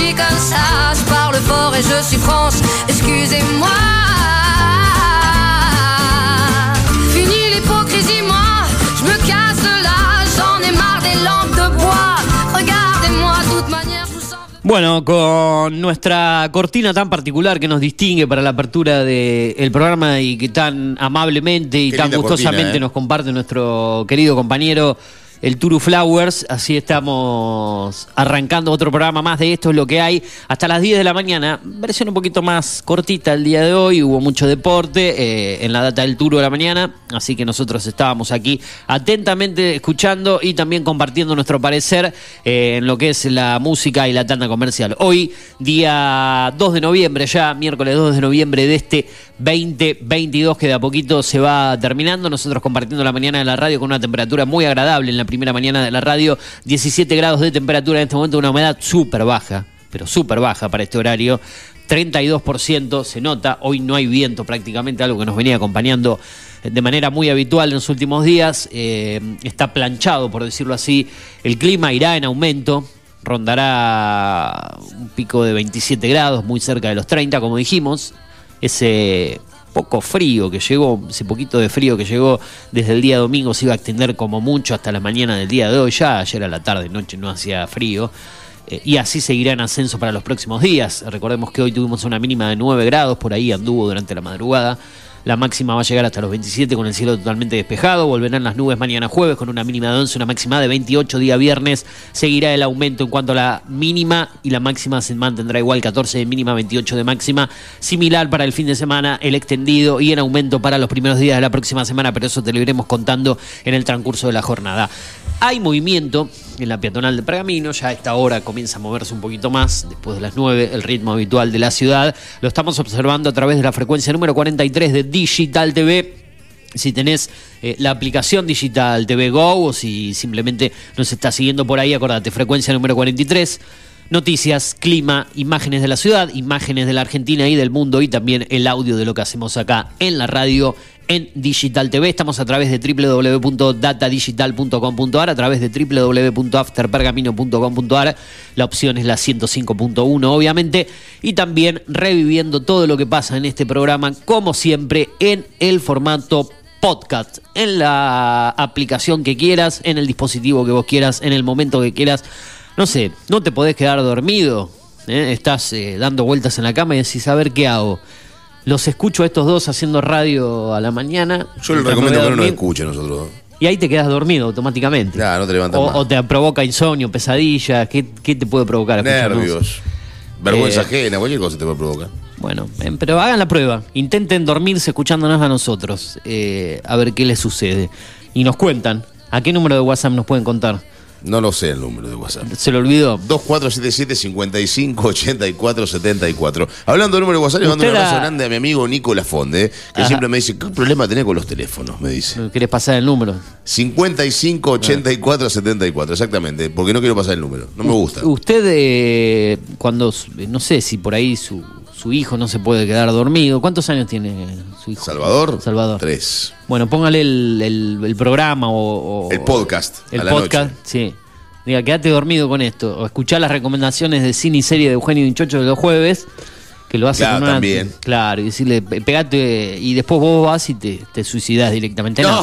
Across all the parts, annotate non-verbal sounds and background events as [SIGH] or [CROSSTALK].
suis comme ça. Je parle fort et je suis France, excusez-moi. Fini l'hypocrisie, moi, je me casse de là. J'en ai marre des lampes de bois. Regardez-moi, de toute manière, je vous sens. Bueno, con nuestra cortina tan particular que nos distingue para la apertura del programa y que tan amablemente y Qué tan gustosamente cortina, ¿eh? nos comparte nuestro querido compañero el Turu Flowers, así estamos arrancando otro programa más de esto es lo que hay hasta las 10 de la mañana, versión un poquito más cortita el día de hoy, hubo mucho deporte eh, en la data del Turu de la mañana, así que nosotros estábamos aquí atentamente escuchando y también compartiendo nuestro parecer eh, en lo que es la música y la tanda comercial. Hoy, día 2 de noviembre, ya miércoles 2 de noviembre de este 2022 que de a poquito se va terminando, nosotros compartiendo la mañana de la radio con una temperatura muy agradable en la primera mañana de la radio, 17 grados de temperatura en este momento, una humedad súper baja, pero súper baja para este horario. 32% se nota, hoy no hay viento prácticamente, algo que nos venía acompañando de manera muy habitual en los últimos días. Eh, está planchado, por decirlo así. El clima irá en aumento, rondará un pico de 27 grados, muy cerca de los 30, como dijimos. Ese poco frío que llegó, ese poquito de frío que llegó desde el día domingo se iba a extender como mucho hasta la mañana del día de hoy. Ya ayer a la tarde, noche no hacía frío. Eh, y así seguirá en ascenso para los próximos días. Recordemos que hoy tuvimos una mínima de 9 grados, por ahí anduvo durante la madrugada. La máxima va a llegar hasta los 27 con el cielo totalmente despejado. Volverán las nubes mañana jueves con una mínima de 11, una máxima de 28 día viernes. Seguirá el aumento en cuanto a la mínima y la máxima se mantendrá igual 14 de mínima, 28 de máxima. Similar para el fin de semana, el extendido y en aumento para los primeros días de la próxima semana, pero eso te lo iremos contando en el transcurso de la jornada. Hay movimiento en la peatonal de Pergamino, ya a esta hora comienza a moverse un poquito más, después de las 9, el ritmo habitual de la ciudad. Lo estamos observando a través de la frecuencia número 43 de Digital TV. Si tenés eh, la aplicación Digital TV Go o si simplemente nos estás siguiendo por ahí, acordate, frecuencia número 43. Noticias, clima, imágenes de la ciudad, imágenes de la Argentina y del mundo y también el audio de lo que hacemos acá en la radio en Digital TV. Estamos a través de www.datadigital.com.ar, a través de www.afterpergamino.com.ar. La opción es la 105.1, obviamente. Y también reviviendo todo lo que pasa en este programa, como siempre, en el formato podcast, en la aplicación que quieras, en el dispositivo que vos quieras, en el momento que quieras. No sé, no te podés quedar dormido. ¿eh? Estás eh, dando vueltas en la cama y decís, a ver qué hago. Los escucho a estos dos haciendo radio a la mañana. Yo le mientras me recomiendo que no nos dormir, escuche nosotros. Y ahí te quedas dormido automáticamente. Claro, no te levantas o, más. o te provoca insomnio, pesadilla. ¿Qué, qué te puede provocar? Nervios. Vergüenza Eh, ajena, cualquier cosa te puede provocar. Bueno, eh, pero hagan la prueba. Intenten dormirse escuchándonos a nosotros. eh, a ver qué les sucede. Y nos cuentan. ¿A qué número de WhatsApp nos pueden contar? No lo sé el número de WhatsApp. ¿Se lo olvidó? 2477-558474. Hablando del número de WhatsApp, le mando un abrazo grande a mi amigo Nico Lafonde, que Ajá. siempre me dice, ¿qué problema tenés con los teléfonos? Me dice. ¿Querés pasar el número? 558474, exactamente, porque no quiero pasar el número. No me gusta. Usted, eh, cuando, no sé si por ahí su, su hijo no se puede quedar dormido. ¿Cuántos años tiene su hijo? Salvador, Salvador. tres. Bueno, póngale el, el- el programa o, o- El podcast, El a la podcast, noche. sí. Diga, quédate dormido con esto. O escuchá las recomendaciones de cine y serie de Eugenio Dinchocho de los jueves, que lo hace Claro, con una. también. Claro, y decirle, "Pe- pegate, y después vos vas y te, te suicidás directamente. No.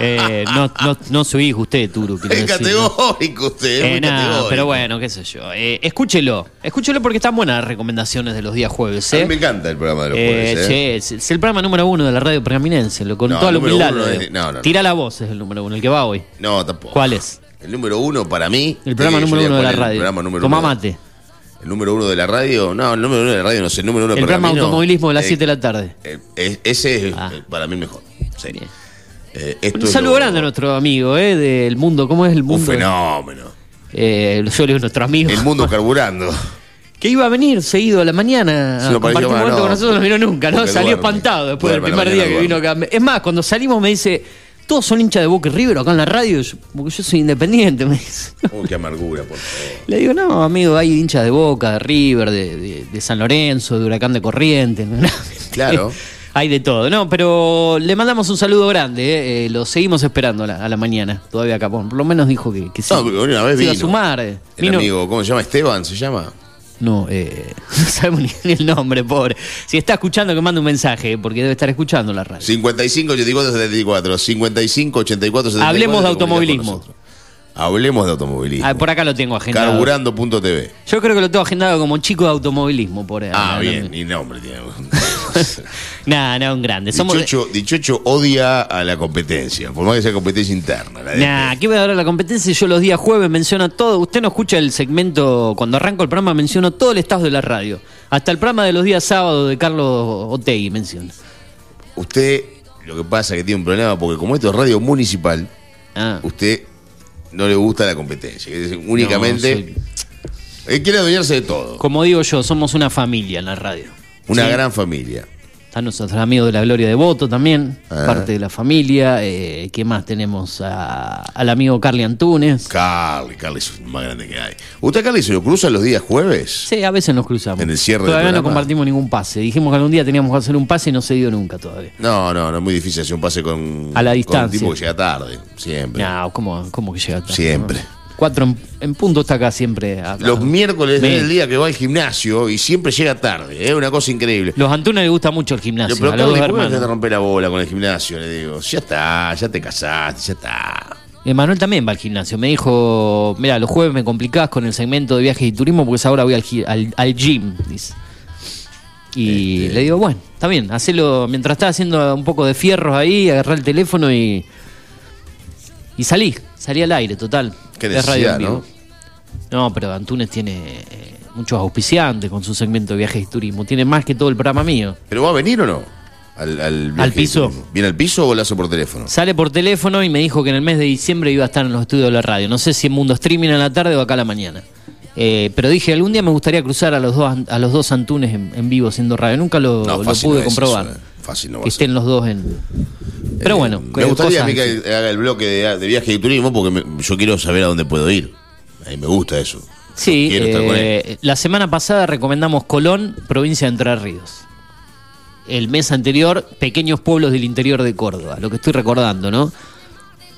Eh, no, no, no su hijo, usted, Turu. Es categórico usted, es Eh, muy nada, categórico. pero bueno, qué sé yo. Eh, escúchelo, escúchelo porque están buenas las recomendaciones de los días jueves. A mí ¿eh? me encanta el programa de los Eh, jueves. ¿eh? es, es el programa número uno de la radio pergaminense, lo con No, toda la humildad. no, no. Tira la voz es el número uno, el que va hoy. No, tampoco. ¿Cuál es? El número uno para mí. El programa número uno de la radio. uno. mate. El número uno de la radio. No, el número uno de la radio, no sé. El número uno de El programa automovilismo de las eh, 7 de la tarde. ese es Ah. para mí mejor. Sí. Eh, esto Un es saludo lo- grande a nuestro amigo, ¿eh? Del mundo. ¿Cómo es el Un mundo? fenómeno. Eh, yo le digo nuestro amigo. El mundo carburando. [LAUGHS] Que iba a venir seguido a la mañana a compartir un momento no. con nosotros, no vino nunca, ¿no? Salió duerme. espantado después Duerme, del primer día que vino acá. Es más, cuando salimos me dice, todos son hinchas de Boca y River acá en la radio, porque yo soy independiente, me dice. [LAUGHS] Uy, qué amargura, por favor. Le digo, no, amigo, hay hinchas de Boca, de River, de, de- de San Lorenzo, de Huracán de Corrientes. ¿no? [LAUGHS] Claro. Hay de todo, ¿no? Pero le mandamos un saludo grande, ¿eh? Eh, lo seguimos esperando a la, a la mañana, todavía acá. Por lo menos dijo que, que sí. No, una vez se iba a vino. sumar. eh. El Vino- amigo, ¿cómo se llama? Esteban, ¿se llama? No, eh, [LAUGHS] no sabemos ni, el nombre, pobre. Si está escuchando, que mande un mensaje, porque debe estar escuchando la radio. 55 84 74. 55 84 74. Hablemos de automovilismo. Hablemos de automovilismo. Ah, por acá lo tengo agendado. Carburando.tv. Yo creo que lo tengo agendado como chico de automovilismo, por ahí. Ah, No, bien, ni nombre tiene. [LAUGHS] Nah, no, un grande. Somos. Dichocho, Dichocho odia a la competencia, por más que sea competencia interna. la de- Nah, ¿qué voy a dar a la competencia? Yo los días jueves menciono todo. Usted no escucha el segmento, cuando arranco el programa menciono todo el estado de la radio. Hasta el programa de los días sábados de Carlos Otegui menciono. Usted, lo que pasa es que tiene un problema, porque como esto es radio municipal, Ah, usted no le gusta la competencia. Es decir, únicamente. No, soy- Él quiere adueñarse de todo. como digo yo, somos una familia en la radio. Una Sí. gran familia. Están nuestros amigos de la Gloria de Voto también, Ah. parte de la familia. Eh, ¿Qué más tenemos? A- al amigo Carly Antunes. Carly, Carly es el más grande que hay. ¿Usted Carly se lo cruza los días jueves? Sí, a veces nos cruzamos. En el cierre Todavía no compartimos ningún pase. Dijimos que algún día teníamos que hacer un pase y no se dio nunca todavía. No, no, no es muy difícil hacer un pase con, A la con distancia. un tipo que llega tarde. Siempre. No, ¿cómo, cómo que llega tarde? Siempre. Cuatro en, en punto está acá siempre. acá. Los miércoles Me- es el día que va al gimnasio y siempre llega tarde. Es una cosa increíble. Los Antunes les gusta mucho el gimnasio. Pero dos ¿cómo me te romper la bola con el gimnasio? Le digo, ya está, ya te casaste, ya está. Emanuel también va al gimnasio. Me dijo, mira, los jueves me complicás con el segmento de viajes y turismo porque ahora voy al, gi- al, al gym. Dice. Y Este- le digo, bueno, está bien, hacelo mientras estás haciendo un poco de fierros ahí, agarrá el teléfono y. Y salí, salí al aire, total. Es radio en vivo. No, pero Antunes tiene eh, muchos auspiciantes con su segmento de viajes y turismo. Tiene más que todo el programa mío. ¿Pero va a venir o no? Al, al, piso. de. ¿Viene al piso o lo hace por teléfono? Sale por teléfono y me dijo que en el mes de diciembre iba a estar en los estudios de la radio. No sé si en Mundo Streaming a la tarde o acá a la mañana. Eh, pero dije, algún día me gustaría cruzar a los dos, a los dos Antunes en, en vivo siendo radio. Nunca lo, No, lo pude no comprobar. eso, eh. Fácil no va que a ser. estén los dos en... Pero bueno, Eh, me eh, gustaría a mí que haga el bloque de, de viaje y turismo porque me- yo quiero saber a dónde puedo ir. A mí me gusta eso. Sí, Quiero estar con él. eh, la semana pasada recomendamos Colón, provincia de Entre Ríos. El mes anterior, pequeños pueblos del interior de Córdoba, lo que estoy recordando, ¿no?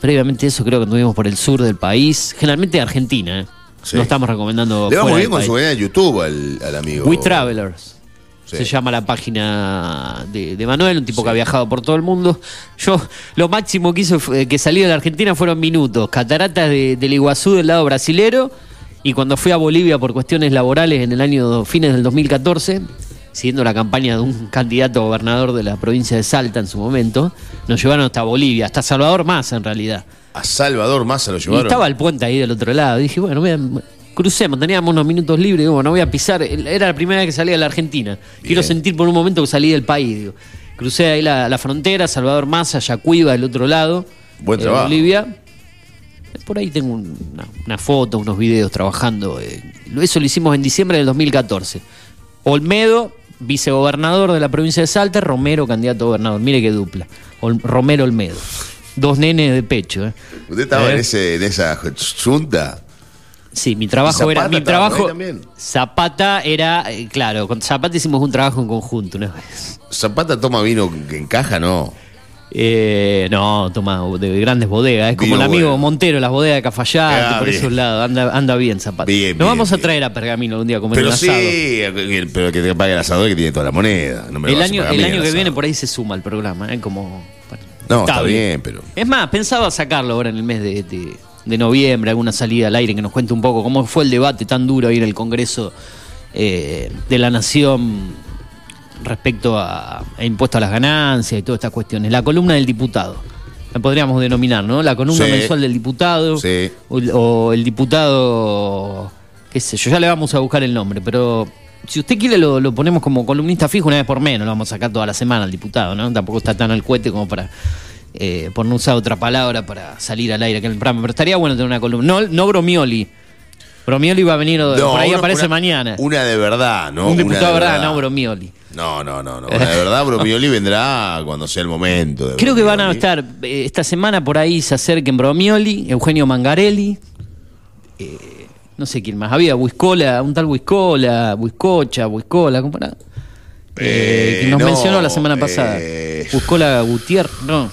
Previamente eso creo que anduvimos por el sur del país, generalmente Argentina, ¿eh? Sí. No estamos recomendando Le va fuera muy del bien con país. su canal de YouTube al, al amigo. We Travelers. Sí. Se llama la página de, de Manuel, un tipo Sí. que ha viajado por todo el mundo. Yo, lo máximo que hizo fue- que salí de la Argentina fueron minutos. Cataratas de- del Iguazú del lado brasilero. Y cuando fui a Bolivia por cuestiones laborales en el año fines del 2014, siguiendo la campaña de un candidato a gobernador de la provincia de Salta en su momento, nos llevaron hasta Bolivia, hasta Salvador Massa en realidad. A Salvador Massa lo Y llevaron. estaba el puente ahí del otro lado. Dije, bueno, a- crucemos, teníamos unos minutos libres. Digo, bueno, voy a pisar. Era la primera vez que salía de la Argentina. Quiero Bien. sentir por un momento que salí del país. Digo. Crucé ahí la, la frontera, Salvador Massa, Yacuiba, del otro lado. Buen eh, trabajo. Bolivia. Por ahí tengo un- una, una foto, unos videos trabajando. eh. Eso lo hicimos en diciembre del 2014. Olmedo, vicegobernador de la provincia de Salta, Romero, candidato a gobernador. Mire qué dupla. Ol- Romero Olmedo. Dos nenes de pecho. ¿eh? ¿Usted estaba Eh. en, ese, en esa junta? Sí, mi trabajo ¿Y era. Mi trabajo. Zapata era. eh, claro, con Zapata hicimos un trabajo en conjunto una vez. ¿Zapata toma vino que encaja? No. Eh, no, toma de grandes bodegas. Es como el amigo bueno. Montero, las bodegas de Cafayate, Ah, por bien. esos lados. Anda, anda bien Zapata. Bien, Nos bien, vamos a traer a Pergamino un día a comer Pero un sí, pero que te pague el asador que tiene toda la moneda. No me lo El año, el año que viene por ahí se suma el programa, ¿eh? como. bueno, No, está bien, pero- Es más, pensaba sacarlo ahora en el mes de, de- de noviembre, alguna salida al aire que nos cuente un poco cómo fue el debate tan duro ahí en el Congreso eh, de la Nación respecto a, a impuesto a las ganancias y todas estas cuestiones. La columna del diputado. La podríamos denominar, ¿no? La columna Sí. mensual del diputado. Sí. O, o el diputado, qué sé yo, ya le vamos a buscar el nombre, pero si usted quiere lo, lo ponemos como columnista fijo una vez por menos, lo vamos a sacar toda la semana al diputado, ¿no? Tampoco está tan al cohete como para, eh, por no usar otra palabra, para salir al aire aquí en el programa, pero estaría bueno tener una columna. No, no Bromioli. Bromioli va a venir, por ahí una- aparece una- mañana. Una de verdad, ¿no? Un diputado, de ¿verdad? No, Bromioli. No, no, no, no. Una de verdad, [LAUGHS] Bromioli vendrá cuando sea el momento. de Creo que van a estar eh, esta semana por ahí se acerquen Bromioli, Eugenio Mangarelli, eh, no sé quién más. Había Huiscola, un tal Huiscola, Huiscocha, Huiscola, ¿cómo era? Eh, Eh, que nos no, mencionó la semana pasada. eh. Huiscola Gutiérrez, no.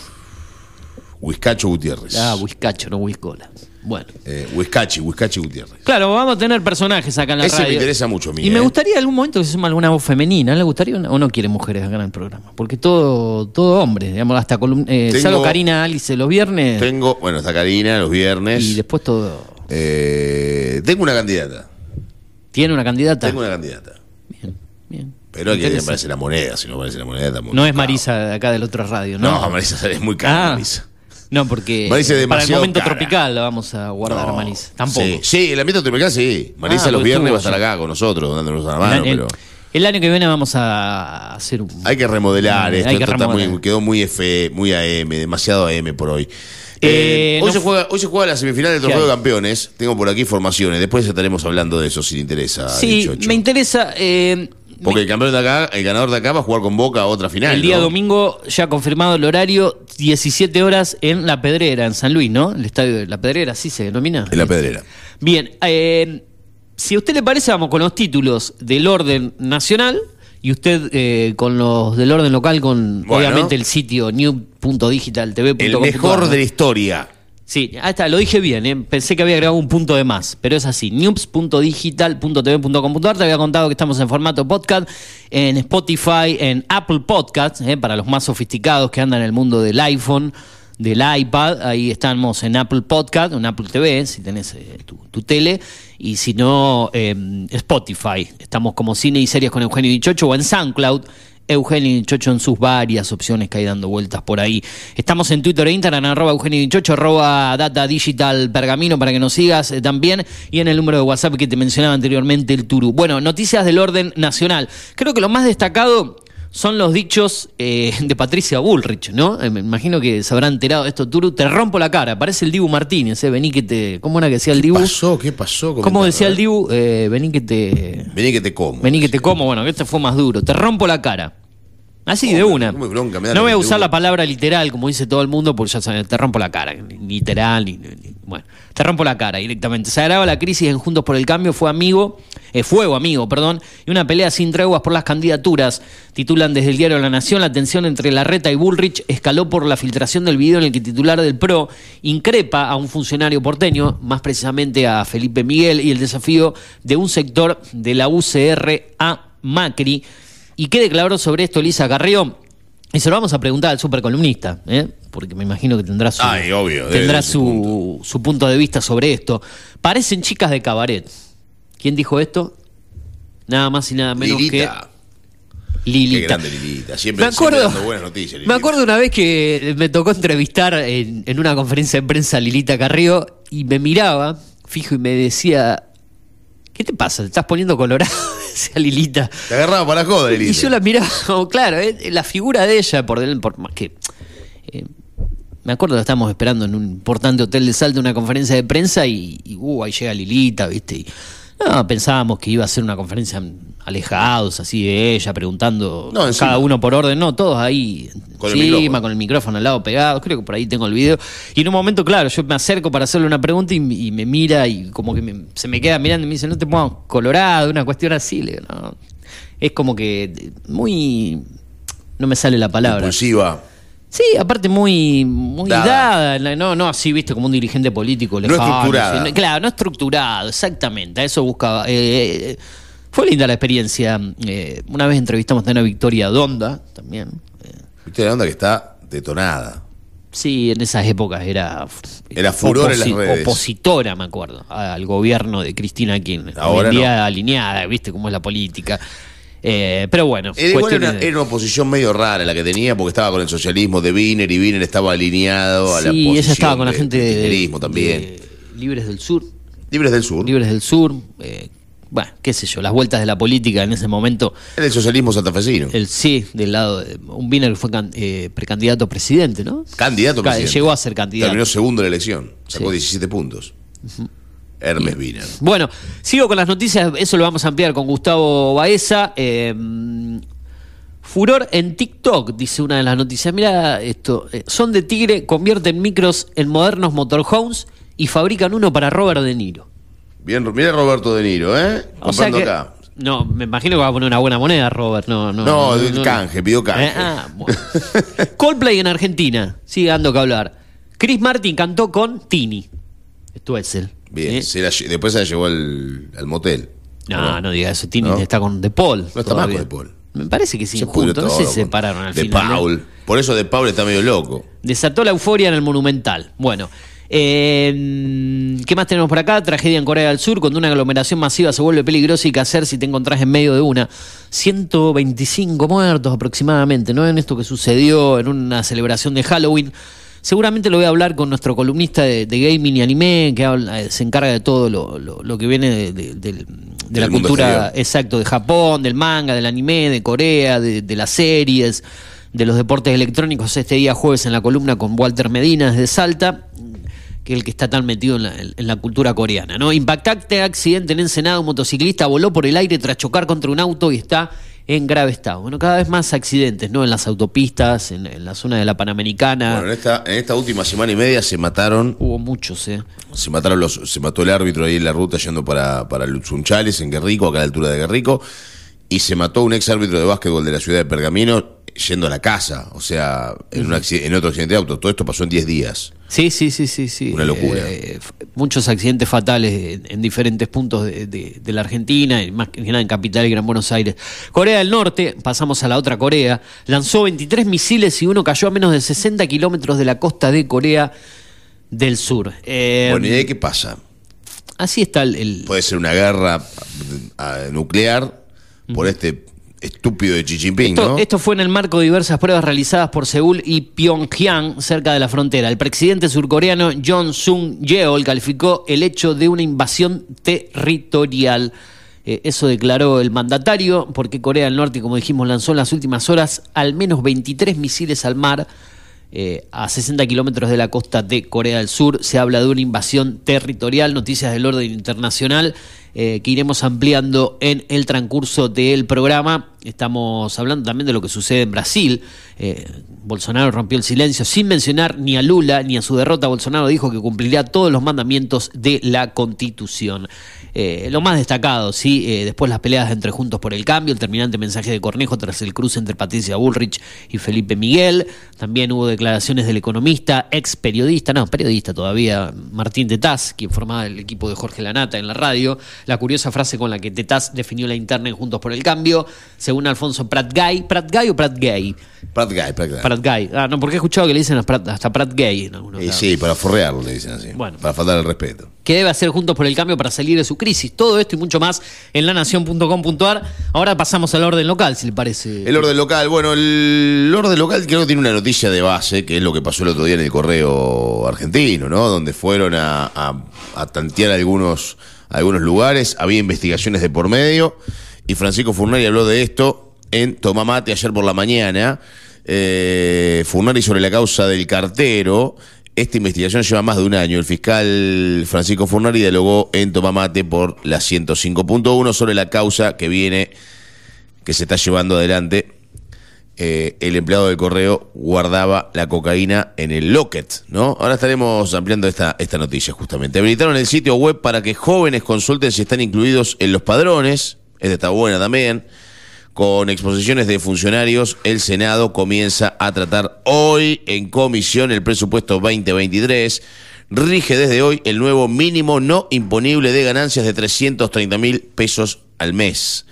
Huizcacho Gutiérrez. Ah, Huiscacho, no Huiscola. Bueno. Eh, Huizcachi, Huizcachi Gutiérrez. Claro, vamos a tener personajes acá en la Ese radio. me interesa mucho a mí, Y me ¿eh? gustaría algún momento que se suma alguna voz femenina. ¿Le gustaría o no quiere mujeres acá en el programa? Porque todo, todo hombre, digamos, hasta column eh, Tengo- salvo Karina Alice los viernes Tengo, bueno, está Karina los viernes. y después todo. Eh, tengo una candidata. ¿Tiene una candidata? Tengo una candidata. Bien, bien. Pero aquí aparece la moneda. Si no aparece la moneda, No es. Marisa acá del otro radio, ¿no? No, Marisa es muy cara, Ah, Marisa. No, porque para el demasiado momento cara. tropical la vamos a guardar, No. Marisa. Tampoco. Sí, sí, el ambiente tropical sí. Marisa Ah, los porque viernes va a estar acá con nosotros, dándonos una mano, el, el- pero el año que viene vamos a hacer un. hay que remodelar Hay esto. que esto está remodelar. muy- quedó muy F, muy AM, demasiado AM por hoy. Eh, Eh, hoy, no- se juega, hoy se juega la semifinal del ¿Qué Trofeo hay? de Campeones. Tengo por aquí formaciones. Después estaremos hablando de eso si le interesa. sí, 18. me interesa. eh, Porque el campeón de acá, el ganador de acá va a jugar con Boca a otra final. el día ¿no? domingo ya confirmado el horario, 17 horas en La Pedrera, en San Luis, ¿no? El estadio de La Pedrera, así se denomina. En la pedrera. Bien, eh, si a usted le parece, vamos con los títulos del orden nacional y usted eh, con los del orden local, con Bueno. obviamente el sitio new.digitaltv.com. El mejor de la historia. Sí, ahí está, lo dije bien, eh, pensé que había agregado un punto de más, pero es así, news.digital.tv.com.ar, te había contado que estamos en formato podcast, en Spotify, en Apple Podcasts, eh, para los más sofisticados que andan en el mundo del iPhone, del iPad, ahí estamos en Apple Podcast, en Apple TV, si tenés eh, tu, tu tele, y si no, eh, Spotify, estamos como cine y series con Eugenio Dichocho o en SoundCloud, Eugenio Dichocho en sus varias opciones que hay dando vueltas por ahí. Estamos en Twitter e Instagram, arroba Eugenio Dichocho, arroba Data Digital Pergamino para que nos sigas eh, también. Y en el número de WhatsApp que te mencionaba anteriormente, el Turu. Bueno, noticias del orden nacional. Creo que lo más destacado son los dichos eh, de Patricia Bullrich, ¿no? Eh, me imagino que se habrá enterado de esto, Turu. Te rompo la cara, parece el Dibu Martínez, ¿eh? Vení que te... ¿Cómo era que decía el ¿Qué Dibu? pasó? ¿Qué pasó? ¿Cómo decía el. Dibu? Eh, vení que te... Vení que te como. Vení que te como, bueno, que este fue más duro. Te rompo la cara. Así, de Hombre, una. bronca me da no voy a usar una. la palabra literal, como dice todo el mundo, porque ya saben, te rompo la cara. Literal, ni, ni- bueno, te rompo la cara directamente. Se agrava la crisis en Juntos por el Cambio, fue amigo, eh, fuego amigo, perdón, y una pelea sin treguas por las candidaturas. Titulan desde el diario La Nación, la tensión entre Larreta y Bullrich escaló por la filtración del video en el que titular del PRO increpa a un funcionario porteño, más precisamente a Felipe Miguel, y el desafío de un sector de la UCR a Macri. ¿Y qué declaró sobre esto Elisa Carrió? Y se lo vamos a preguntar al supercolumnista, ¿eh? porque me imagino que tendrá su, Ay, obvio, debe tendrá su, su punto de vista sobre esto. Parecen chicas de cabaret. ¿Quién dijo esto? Nada más y nada menos Lilita. que Lilita. Qué grande Lilita. Siempre, Me siempre acuerdo, dando buenas noticias. me acuerdo una vez que me tocó entrevistar en, en una conferencia de prensa a Lilita Carrió y me miraba, fijo, y me decía, ¿qué te pasa? ¿Te estás poniendo colorado? [LAUGHS] Decía Lilita. Te agarraba para la joda, Lilita. Y yo la miraba, [LAUGHS] como, claro, eh, la figura de ella, por, del- por más que. eh, me acuerdo que estábamos esperando en un importante hotel de Salta una conferencia de prensa y, y, uh, ahí llega Lilita, ¿viste? Y, no, pensábamos que iba a ser una conferencia alejados, así de ella, preguntando No, cada uno por orden, no, todos ahí Con el encima, micrófono. con el micrófono al lado pegado, creo que por ahí tengo el video. Y en un momento, claro, yo me acerco para hacerle una pregunta y, y me mira y como que me- se me queda mirando y me dice, no te pongas colorado, una cuestión así. Le digo, no. Es como que muy... No me sale la palabra. Impulsiva. Sí, aparte muy, muy Dada. dada. no, no así, viste, como un dirigente político No lejano. estructurada. sí, claro, no estructurado, exactamente. A eso buscaba. Eh, eh, fue linda la experiencia. Eh, una vez entrevistamos también a Victoria Donda, también. eh, Viste la onda que está detonada. Sí, en esas épocas era. Era furor en las redes. Opositora, me acuerdo, al gobierno de Cristina Kirchner. Ahora Hoy en día no. alineada, ¿viste cómo es la política? Eh, pero bueno. Era, igual de- era una oposición medio rara la que tenía porque estaba con el socialismo de Wiener y Wiener estaba alineado a la Sí, posición ella estaba con la gente de, kirchnerismo también. de Libres del Sur. Libres del Sur. Libres del Sur. eh, bueno, qué sé yo, las vueltas de la política en ese momento. Era el socialismo santafesino. El sí, del lado de un Wiener que fue can- eh, precandidato a presidente, ¿no? Candidato a presidente. Llegó a ser candidato. Terminó segundo en la elección. Sacó Sí. 17 puntos. Hermes Wiener. Bueno, sigo con las noticias, eso lo vamos a ampliar con Gustavo Baeza. Eh, furor en TikTok, dice una de las noticias. Mira esto, eh, son de Tigre, convierten micros en modernos motorhomes y fabrican uno para Robert De Niro. Bien, mira Roberto De Niro, ¿eh? O sea que, acá. no, me imagino que va a poner una buena moneda Robert. No, no, No, el canje, pidió canje. Eh, ah, bueno. [LAUGHS] Coldplay en Argentina, sigue dando que hablar. Chris Martin cantó con Tini. Esto es él. Bien, se la lle- después se la llevó al, al motel. No, no, diga eso. Tini ¿No? está con De Paul. No está más todavía. con De Paul. Me parece que sí, Se pudrió. No todo se con- separaron al De final. ¿eh? Paul. Por eso De Paul está medio loco. Desató la euforia en el Monumental. Bueno, eh, ¿qué más tenemos por acá? Tragedia en Corea del Sur, cuando una aglomeración masiva se vuelve peligrosa y qué hacer si te encontrás en medio de una. 125 muertos aproximadamente, ¿no? En esto que sucedió en una celebración de Halloween. Seguramente lo voy a hablar con nuestro columnista de, de gaming y anime, que habla- eh, se encarga de todo lo, lo- lo que viene de, de- del- de la cultura exterior. exacto de Japón, del manga, del anime, de Corea, de, las series, de los deportes electrónicos. Este día jueves en la columna con Walter Medina desde Salta, que es el que está tan metido en la, en la cultura coreana. ¿no? Impactante accidente en Ensenada, un motociclista voló por el aire tras chocar contra un auto y está en grave estado. Bueno, cada vez más accidentes, ¿no? En las autopistas, en, en la zona de la Panamericana. Bueno, en esta, en esta última semana y media se mataron, Hubo muchos, ¿eh? se mataron los, se mató el árbitro ahí en la ruta yendo para, para Lutzunchales, en Guerrico, acá a la altura de Guerrico, y se mató un ex árbitro de básquetbol de la ciudad de Pergamino yendo a la casa, o sea, en, un acci- en otro accidente de auto. Todo esto pasó en 10 días. Sí, sí, sí, sí, sí. Una locura. Eh, f- muchos accidentes fatales en, en diferentes puntos de, de- de la Argentina, más que nada en Capital y Gran Buenos Aires. Corea del Norte, pasamos a la otra Corea, lanzó 23 misiles y uno cayó a menos de 60 kilómetros de la costa de Corea del Sur. Eh, bueno, ¿y ahí qué pasa? así está el... el- Puede ser una guerra ah, nuclear por este estúpido de Xi Jinping, Esto, ¿no? esto fue en el marco de diversas pruebas realizadas por Seúl y Pyongyang cerca de la frontera. El presidente surcoreano John Sung Yeol calificó el hecho de una invasión territorial. Eh, eso declaró el mandatario, porque Corea del Norte, como dijimos, lanzó en las últimas horas al menos 23 misiles al mar. eh, a 60 kilómetros de la costa de Corea del Sur se habla de una invasión territorial, noticias del orden internacional eh, que iremos ampliando en el transcurso del programa. Estamos hablando también de lo que sucede en Brasil. Eh, Bolsonaro rompió el silencio sin mencionar ni a Lula ni a su derrota. Bolsonaro dijo que cumplirá todos los mandamientos de la Constitución. Eh, lo más destacado, sí, después las peleas entre Juntos por el Cambio, el terminante mensaje de Cornejo tras el cruce entre Patricia Bullrich y Felipe Miguel. También hubo declaraciones del economista, ex periodista, no, periodista todavía, Martín Tetaz, quien formaba el equipo de Jorge Lanata en la radio. La curiosa frase con la que Tetaz definió la interna en Juntos por el Cambio, según Alfonso Prat Gay. ¿Prat Gay o Prat Gay? Prat Guy, Prat Guy. Prat Gay. Ah, no, porque he escuchado que le dicen hasta Prat, hasta Prat Gay en algunos lados. sí, para forrearlo le dicen así. Bueno. Para faltar el respeto. ¿Qué debe hacer Juntos por el Cambio para salir de su crisis? Todo esto y mucho más en lanación.com.ar. Ahora pasamos al orden local, si le parece. El orden local, bueno, el orden local creo que tiene una noticia de base, que es lo que pasó el otro día en el correo argentino, ¿no? Donde fueron a, a- a tantear algunos, algunos lugares, había investigaciones de por medio, y Francisco Furnari habló de esto en Tomamate ayer por la mañana. Eh, Furnari sobre la causa del cartero. Esta investigación lleva más de un año. El fiscal Francisco Furnari dialogó en Tomamate por la 105.1 sobre la causa que viene que se está llevando adelante, eh, el empleado del correo guardaba la cocaína en el locket, ¿no? Ahora estaremos ampliando esta, esta noticia justamente. Habilitaron el sitio web para que jóvenes consulten si están incluidos en los padrones, esta está buena también. Con exposiciones de funcionarios, el Senado comienza a tratar hoy en comisión el presupuesto 2023. Rige desde hoy el nuevo mínimo no imponible de ganancias de 330 mil pesos al mes.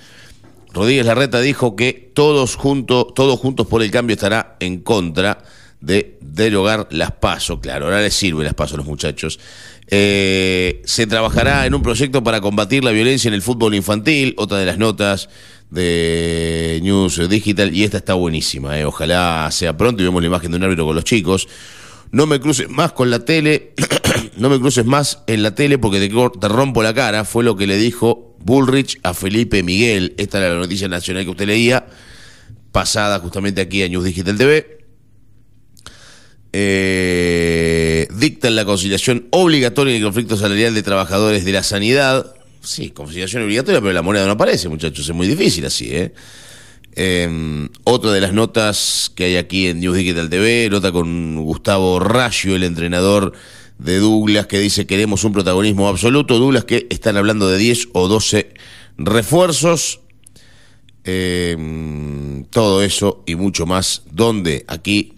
Rodríguez Larreta dijo que todos, juntos todos juntos por el cambio estará en contra de derogar las pasos. Claro, ahora les sirve las pasos a los muchachos. Eh, se trabajará en un proyecto para combatir la violencia en el fútbol infantil, otra de las notas de News Digital, y esta está buenísima, eh. ojalá sea pronto y vemos la imagen de un árbitro con los chicos. No me cruces más con la tele, [COUGHS] no me cruces más en la tele porque te rompo la cara, fue lo que le dijo Bullrich a Felipe Miguel. Esta era la noticia nacional que usted leía, pasada justamente aquí a News Digital TV. Eh, dictan la conciliación obligatoria del conflicto salarial de trabajadores de la sanidad. Sí, conciliación obligatoria, pero la moneda no aparece, muchachos. Es muy difícil así, ¿eh? Eh, otra de las notas que hay aquí en News Digital TV, nota con Gustavo Rayo, el entrenador de Douglas, que dice queremos un protagonismo absoluto. Douglas que están hablando de 10 o 12 refuerzos. Eh, todo eso y mucho más. ¿Dónde? Aquí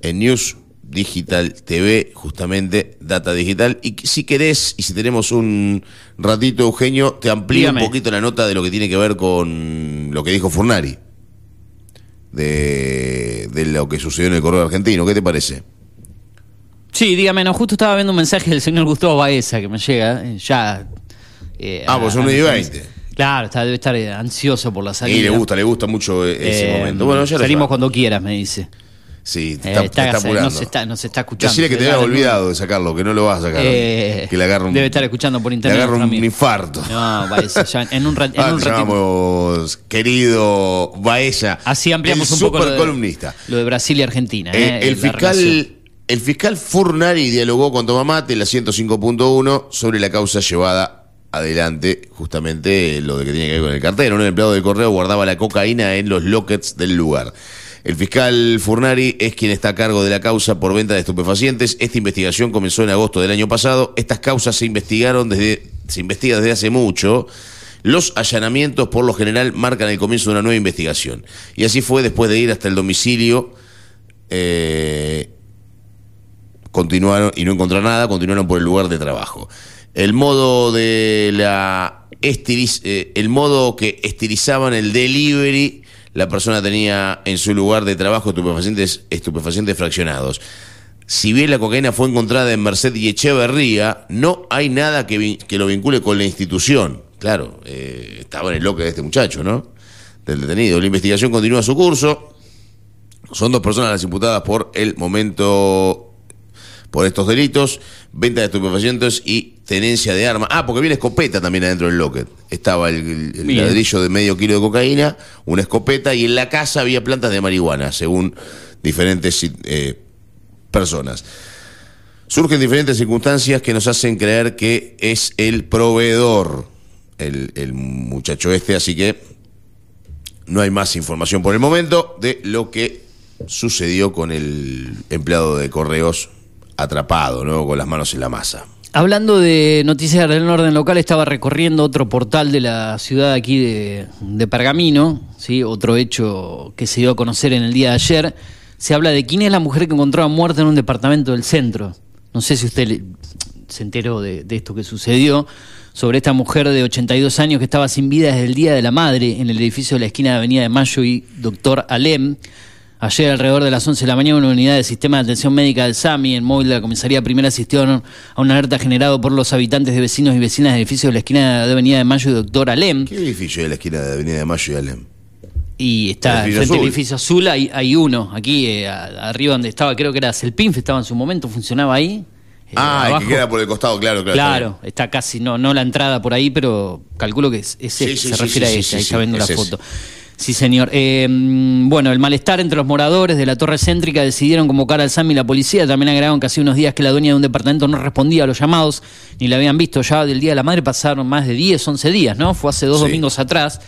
en News Digital TV, justamente Data Digital. Y si querés, y si tenemos un ratito, Eugenio, te amplío Dígame. un poquito la nota de lo que tiene que ver con lo que dijo Furnari. De, de lo que sucedió en el correo argentino. ¿Qué te parece? Sí, dígame, no, justo estaba viendo un mensaje del señor Gustavo Baeza que me llega, eh, ya... eh, Ah, pues a- son a- 1 y 20. Claro, está, debe estar eh, ansioso por la salida. Y le gusta, le gusta mucho eh, ese Eh, momento. Bueno, ya lo salimos cuando quieras, me dice. Sí, te Eh, está, te está- apurando. no se está, está escuchando. Decirle que te no. olvidado de sacarlo, que no lo vas a sacar. Eh, que le agarra un, debe estar escuchando por internet Le nuestro un amigo. infarto. No, Baeza, ya en un, ra- en [LAUGHS] Ah, un te ratito. llamamos, querido Baeza. Así ampliamos el un poco lo de, supercolumnista. lo de Brasil y Argentina. Eh, eh, el, la relación. El fiscal Furnari dialogó con Tomamate la 105.1 sobre la causa llevada adelante, justamente lo de que tiene que ver con el cartero. Un empleado de correo guardaba la cocaína en los lockets del lugar. El fiscal Furnari es quien está a cargo de la causa por venta de estupefacientes. Esta investigación comenzó en agosto del año pasado. Estas causas se investigaron desde, se investiga desde hace mucho. Los allanamientos, por lo general, marcan el comienzo de una nueva investigación. Y así fue después de ir hasta el domicilio eh, continuaron y no encontrar nada, continuaron por el lugar de trabajo. El modo de la estiliz- eh, el modo que estilizaban el delivery, la persona tenía en su lugar de trabajo estupefacientes, estupefacientes fraccionados. Si bien la cocaína fue encontrada en Merced y Echeverría, no hay nada que, que lo vincule con la institución. Claro, eh, estaba en el loque de este muchacho, ¿no? Del detenido. La investigación continúa su curso. Son dos personas las imputadas por el momento por estos delitos, venta de estupefacientes y tenencia de armas. Ah, porque viene escopeta también adentro del locket. Estaba el, ladrillo de medio kilo de cocaína, una escopeta y en la casa había plantas de marihuana, según diferentes eh, personas. Surgen diferentes circunstancias que nos hacen creer que es el proveedor, el, el muchacho este, así que no hay más información por el momento de lo que sucedió con el empleado de correos atrapado, ¿no? Con las manos en la masa. Hablando de noticias del orden local, estaba recorriendo otro portal de la ciudad aquí de, de Pergamino, ¿sí? otro hecho que se dio a conocer en el día de ayer. Se habla de quién es la mujer que encontraba muerta en un departamento del centro. No sé si usted se enteró de, de esto que sucedió, sobre esta mujer de 82 años que estaba sin vida desde el Día de la Madre en el edificio de la esquina de Avenida de Mayo y Doctor Alem. Ayer, alrededor de las 11 de la mañana, una unidad de sistema de atención médica del SAMI, en móvil de la comisaría primera, asistió a una alerta generado por los habitantes de vecinos y vecinas del edificio de la esquina de Avenida de Mayo y Doctor Alem. ¿Qué edificio de la esquina de Avenida de Mayo y Alem? Y está El edificio frente al azul. edificio azul, hay, hay uno. Aquí, eh, arriba donde estaba, creo que era Celpinf, estaba en su momento, funcionaba ahí. Eh, ah, abajo. que queda por el costado, claro, claro. Claro, está casi, no, no la entrada por ahí, pero calculo que es, es Sí, ese, sí, se sí, refiere a ese, ahí está viendo la ese. Sí, señor. Eh, mm, bueno, el malestar entre los moradores de la torre céntrica decidieron convocar al SAMI y la policía. También agregaron que hace unos días que la dueña de un departamento no respondía a los llamados, ni la habían visto ya del Día de la Madre. Pasaron más de 10, 11 días, ¿no? Fue hace dos Sí. domingos atrás.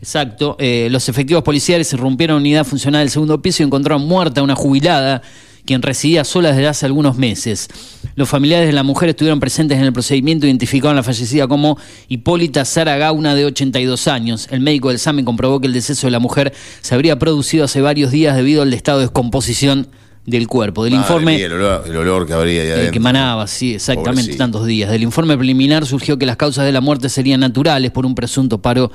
Exacto. Eh, los efectivos policiales irrumpieron en unidad funcional del segundo piso y encontraron muerta a una jubilada quien residía sola desde hace algunos meses. Los familiares de la mujer estuvieron presentes en el procedimiento e identificaron a la fallecida como Hipólita Sara Gauna, de 82 años. El médico del SAMI comprobó que el deceso de la mujer se habría producido hace varios días debido al estado de descomposición del cuerpo. Del Madre informe mía, el, olor, el olor que habría ahí adentro. que manaba, sí, exactamente, Pobrecito. tantos días. Del informe preliminar surgió que las causas de la muerte serían naturales por un presunto paro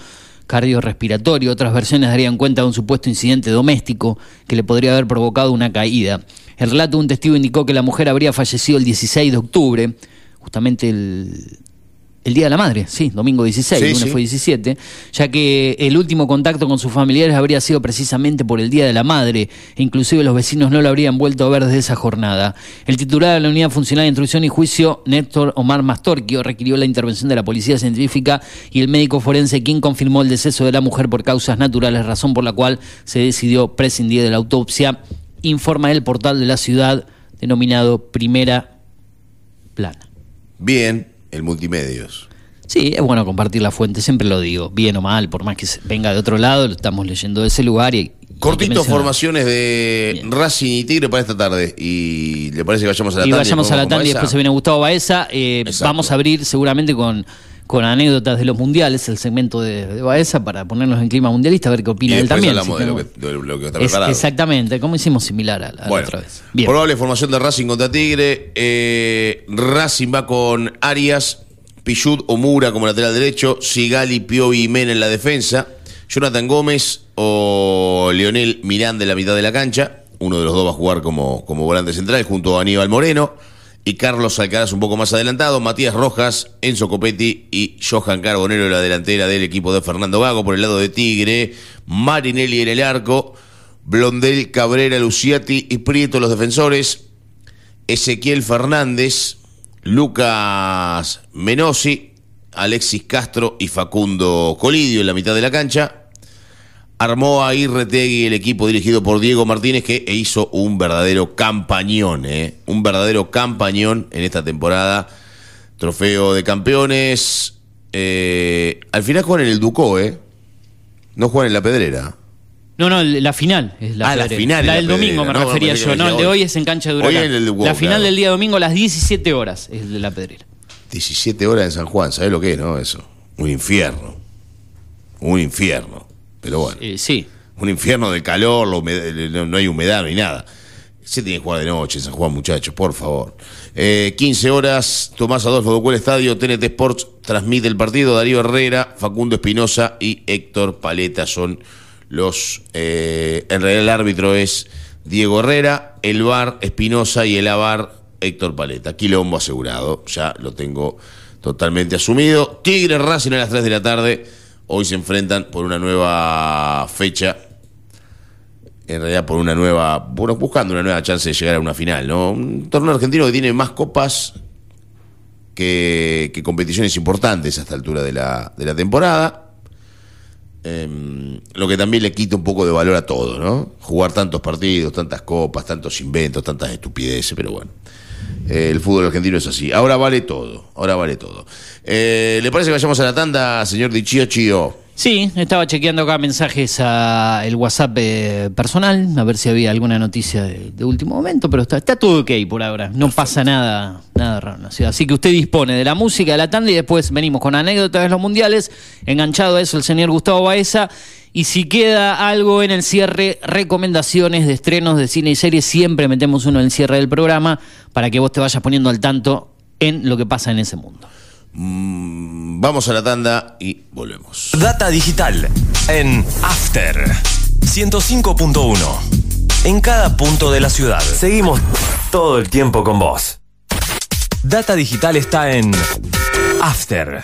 cardiorrespiratorio. Otras versiones darían cuenta de un supuesto incidente doméstico que le podría haber provocado una caída. El relato de un testigo indicó que la mujer habría fallecido el 16 de octubre, justamente el, el Día de la Madre, sí, domingo 16, Sí, el lunes sí. fue 17, ya que el último contacto con sus familiares habría sido precisamente por el Día de la Madre, e inclusive los vecinos no lo habrían vuelto a ver desde esa jornada. El titular de la Unidad Funcional de Instrucción y Juicio, Néstor Omar Mastorquio, requirió la intervención de la Policía Científica y el médico forense, quien confirmó el deceso de la mujer por causas naturales, razón por la cual se decidió prescindir de la autopsia, informa el portal de la ciudad denominado Primera Plana. Bien, el multimedios. Sí, es bueno compartir la fuente, siempre lo digo, bien o mal, por más que venga de otro lado, lo estamos leyendo de ese lugar y... y Cortito, formaciones de Bien. Racing y Tigre para esta tarde. Y le parece que vayamos a la Y tanda vayamos a la tanda y después se viene Gustavo Baeza. Eh, vamos a abrir seguramente con, con anécdotas de los mundiales, el segmento de, de Baeza, para ponernos en clima mundialista, a ver qué Y opina él después también. hablamos de lo, que- que, de lo que está Es- preparado. exactamente, como hicimos similar a, la- a la Bueno, otra vez. Bien. probable formación de Racing contra Tigre. Eh, Racing va con Arias, Pichut o Mura como lateral derecho, Sigali, Piovi y Mena en la defensa, Jonathan Gómez o Leonel Miranda en la mitad de la cancha. Uno de los dos va a jugar como, como volante central junto a Aníbal Moreno. Y Carlos Alcaraz un poco más adelantado, Matías Rojas, Enzo Copetti y Johan Carbonero en la delantera del equipo de Fernando Gago por el lado de Tigre, Marinelli en el arco, Blondel, Cabrera, Luciati y Prieto los defensores, Ezequiel Fernández, Lucas Menosi, Alexis Castro y Facundo Colidio en la mitad de la cancha. Armó a Irretegui el equipo dirigido por Diego Martínez que hizo un verdadero campañón, ¿eh? un verdadero campañón en esta temporada. Trofeo de campeones. eh, al final juegan en el Ducó, ¿eh? No juegan en la Pedrera. No, no, la final es la Ah, la final La la del domingo me No, refería yo. No, el de hoy es en cancha de Hoy Huracán. en el Ducó, La final claro. del día domingo a las 17 horas es de la Pedrera. 17 horas en San Juan, ¿sabes lo que es, no? Eso. Un infierno. Un infierno. Pero bueno. Eh, sí. Un infierno de calor, la humedad- no, hay humedad, no hay nada. Se tiene que jugar de noche en San Juan, muchachos, por favor. Eh, 15 horas, Tomás Adolfo Ducuel Estadio, TNT Sports transmite el partido. Darío Herrera, Facundo Espinosa y Héctor Paleta son los. eh, en realidad, el árbitro es Diego Herrera, el VAR Espinosa y el AVAR Héctor Paleta. Quilombo asegurado, ya lo tengo totalmente asumido. Tigre Racing a las 3 de la tarde. Hoy se enfrentan por una nueva fecha en realidad por una nueva, bueno, buscando una nueva chance de llegar a una final, ¿no? Un torneo argentino que tiene más copas que, competiciones importantes a esta altura de la, de la temporada. Em, lo que también le quita un poco de valor a todo, ¿no? Jugar tantos partidos, tantas copas, tantos inventos, tantas estupideces, pero bueno. Eh, el fútbol argentino es así. Ahora vale todo, ahora vale todo. Eh, ¿Le parece que vayamos a la tanda, señor Dichio Chio? Sí, estaba chequeando acá mensajes a el WhatsApp eh, personal, a ver si había alguna noticia de, de último momento, pero está, está todo ok por ahora. No pasa nada, nada raro en la ciudad. Así que usted dispone de la música, de la tanda y después venimos con anécdotas de los mundiales. Enganchado a eso el señor Gustavo Baeza. Y si queda algo en el cierre, recomendaciones de estrenos de cine y series, siempre metemos uno en el cierre del programa para que vos te vayas poniendo al tanto en lo que pasa en ese mundo. Mm, vamos a la tanda y volvemos. Data digital en After 105.1. En cada punto de la ciudad. Seguimos todo el tiempo con vos. Data digital está en After.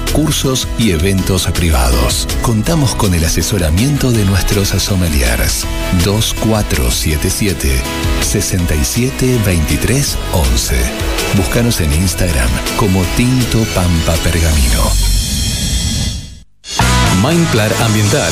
cursos y eventos privados. Contamos con el asesoramiento de nuestros sommeliers. 2477 672311. Búscanos en Instagram como Tinto Pampa Pergamino. Mindplar Ambiental.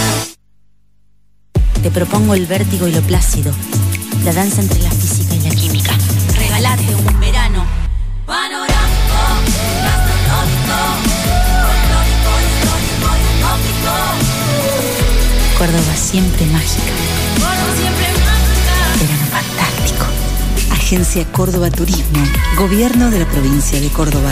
Propongo el vértigo y lo plácido, la danza entre la física y la química. Regalate un verano panorámico, gastronómico, histórico y utópico. Córdoba siempre mágica. Córdoba siempre mágica. Verano fantástico. Agencia Córdoba Turismo, Gobierno de la provincia de Córdoba.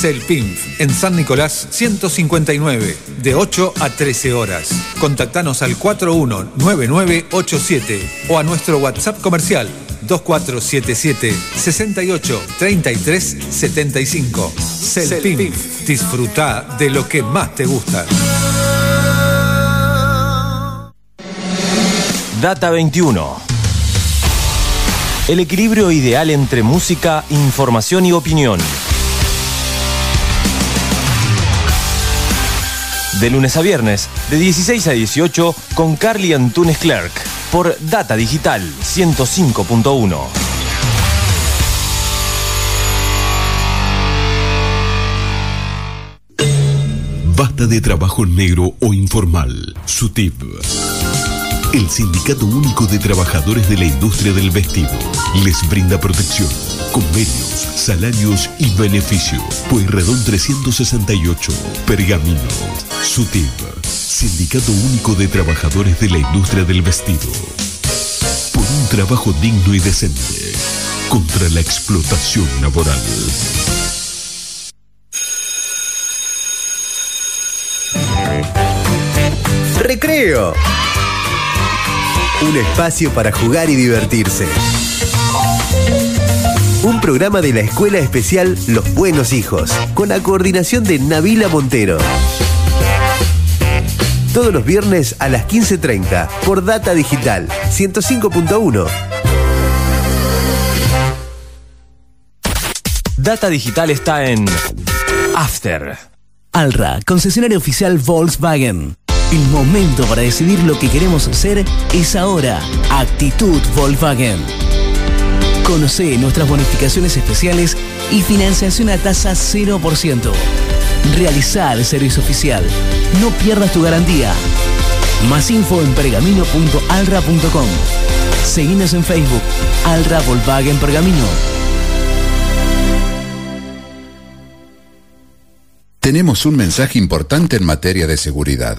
Celpinf, en San Nicolás 159, de 8 a 13 horas. Contactanos al 419987 o a nuestro WhatsApp comercial 2477 68 33 75. Celpinf, disfruta de lo que más te gusta. Data 21. El equilibrio ideal entre música, información y opinión. De lunes a viernes, de 16 a 18, con Carly Antunes Clerk, por Data Digital 105.1. Basta de trabajo negro o informal. SUTIP. El Sindicato Único de Trabajadores de la Industria del Vestido les brinda protección, convenios, salarios y beneficio. Pueyrredón 368, Pergamino. SUTIP. Sindicato Único de Trabajadores de la Industria del Vestido. Por un trabajo digno y decente. Contra la explotación laboral. Recreo. Un espacio para jugar y divertirse. Un programa de la Escuela Especial Los Buenos Hijos, con la coordinación de Nabila Montero. Todos los viernes a las 15.30 por Data Digital 105.1. Data Digital está en After. Alra, concesionario oficial Volkswagen. El momento para decidir lo que queremos hacer es ahora. Actitud Volkswagen. Conoce nuestras bonificaciones especiales y financiación a tasa 0%. Realizar el servicio oficial. No pierdas tu garantía. Más info en pergamino.alra.com. Seguinos en Facebook. Alra Volkswagen Pergamino. Tenemos un mensaje importante en materia de seguridad.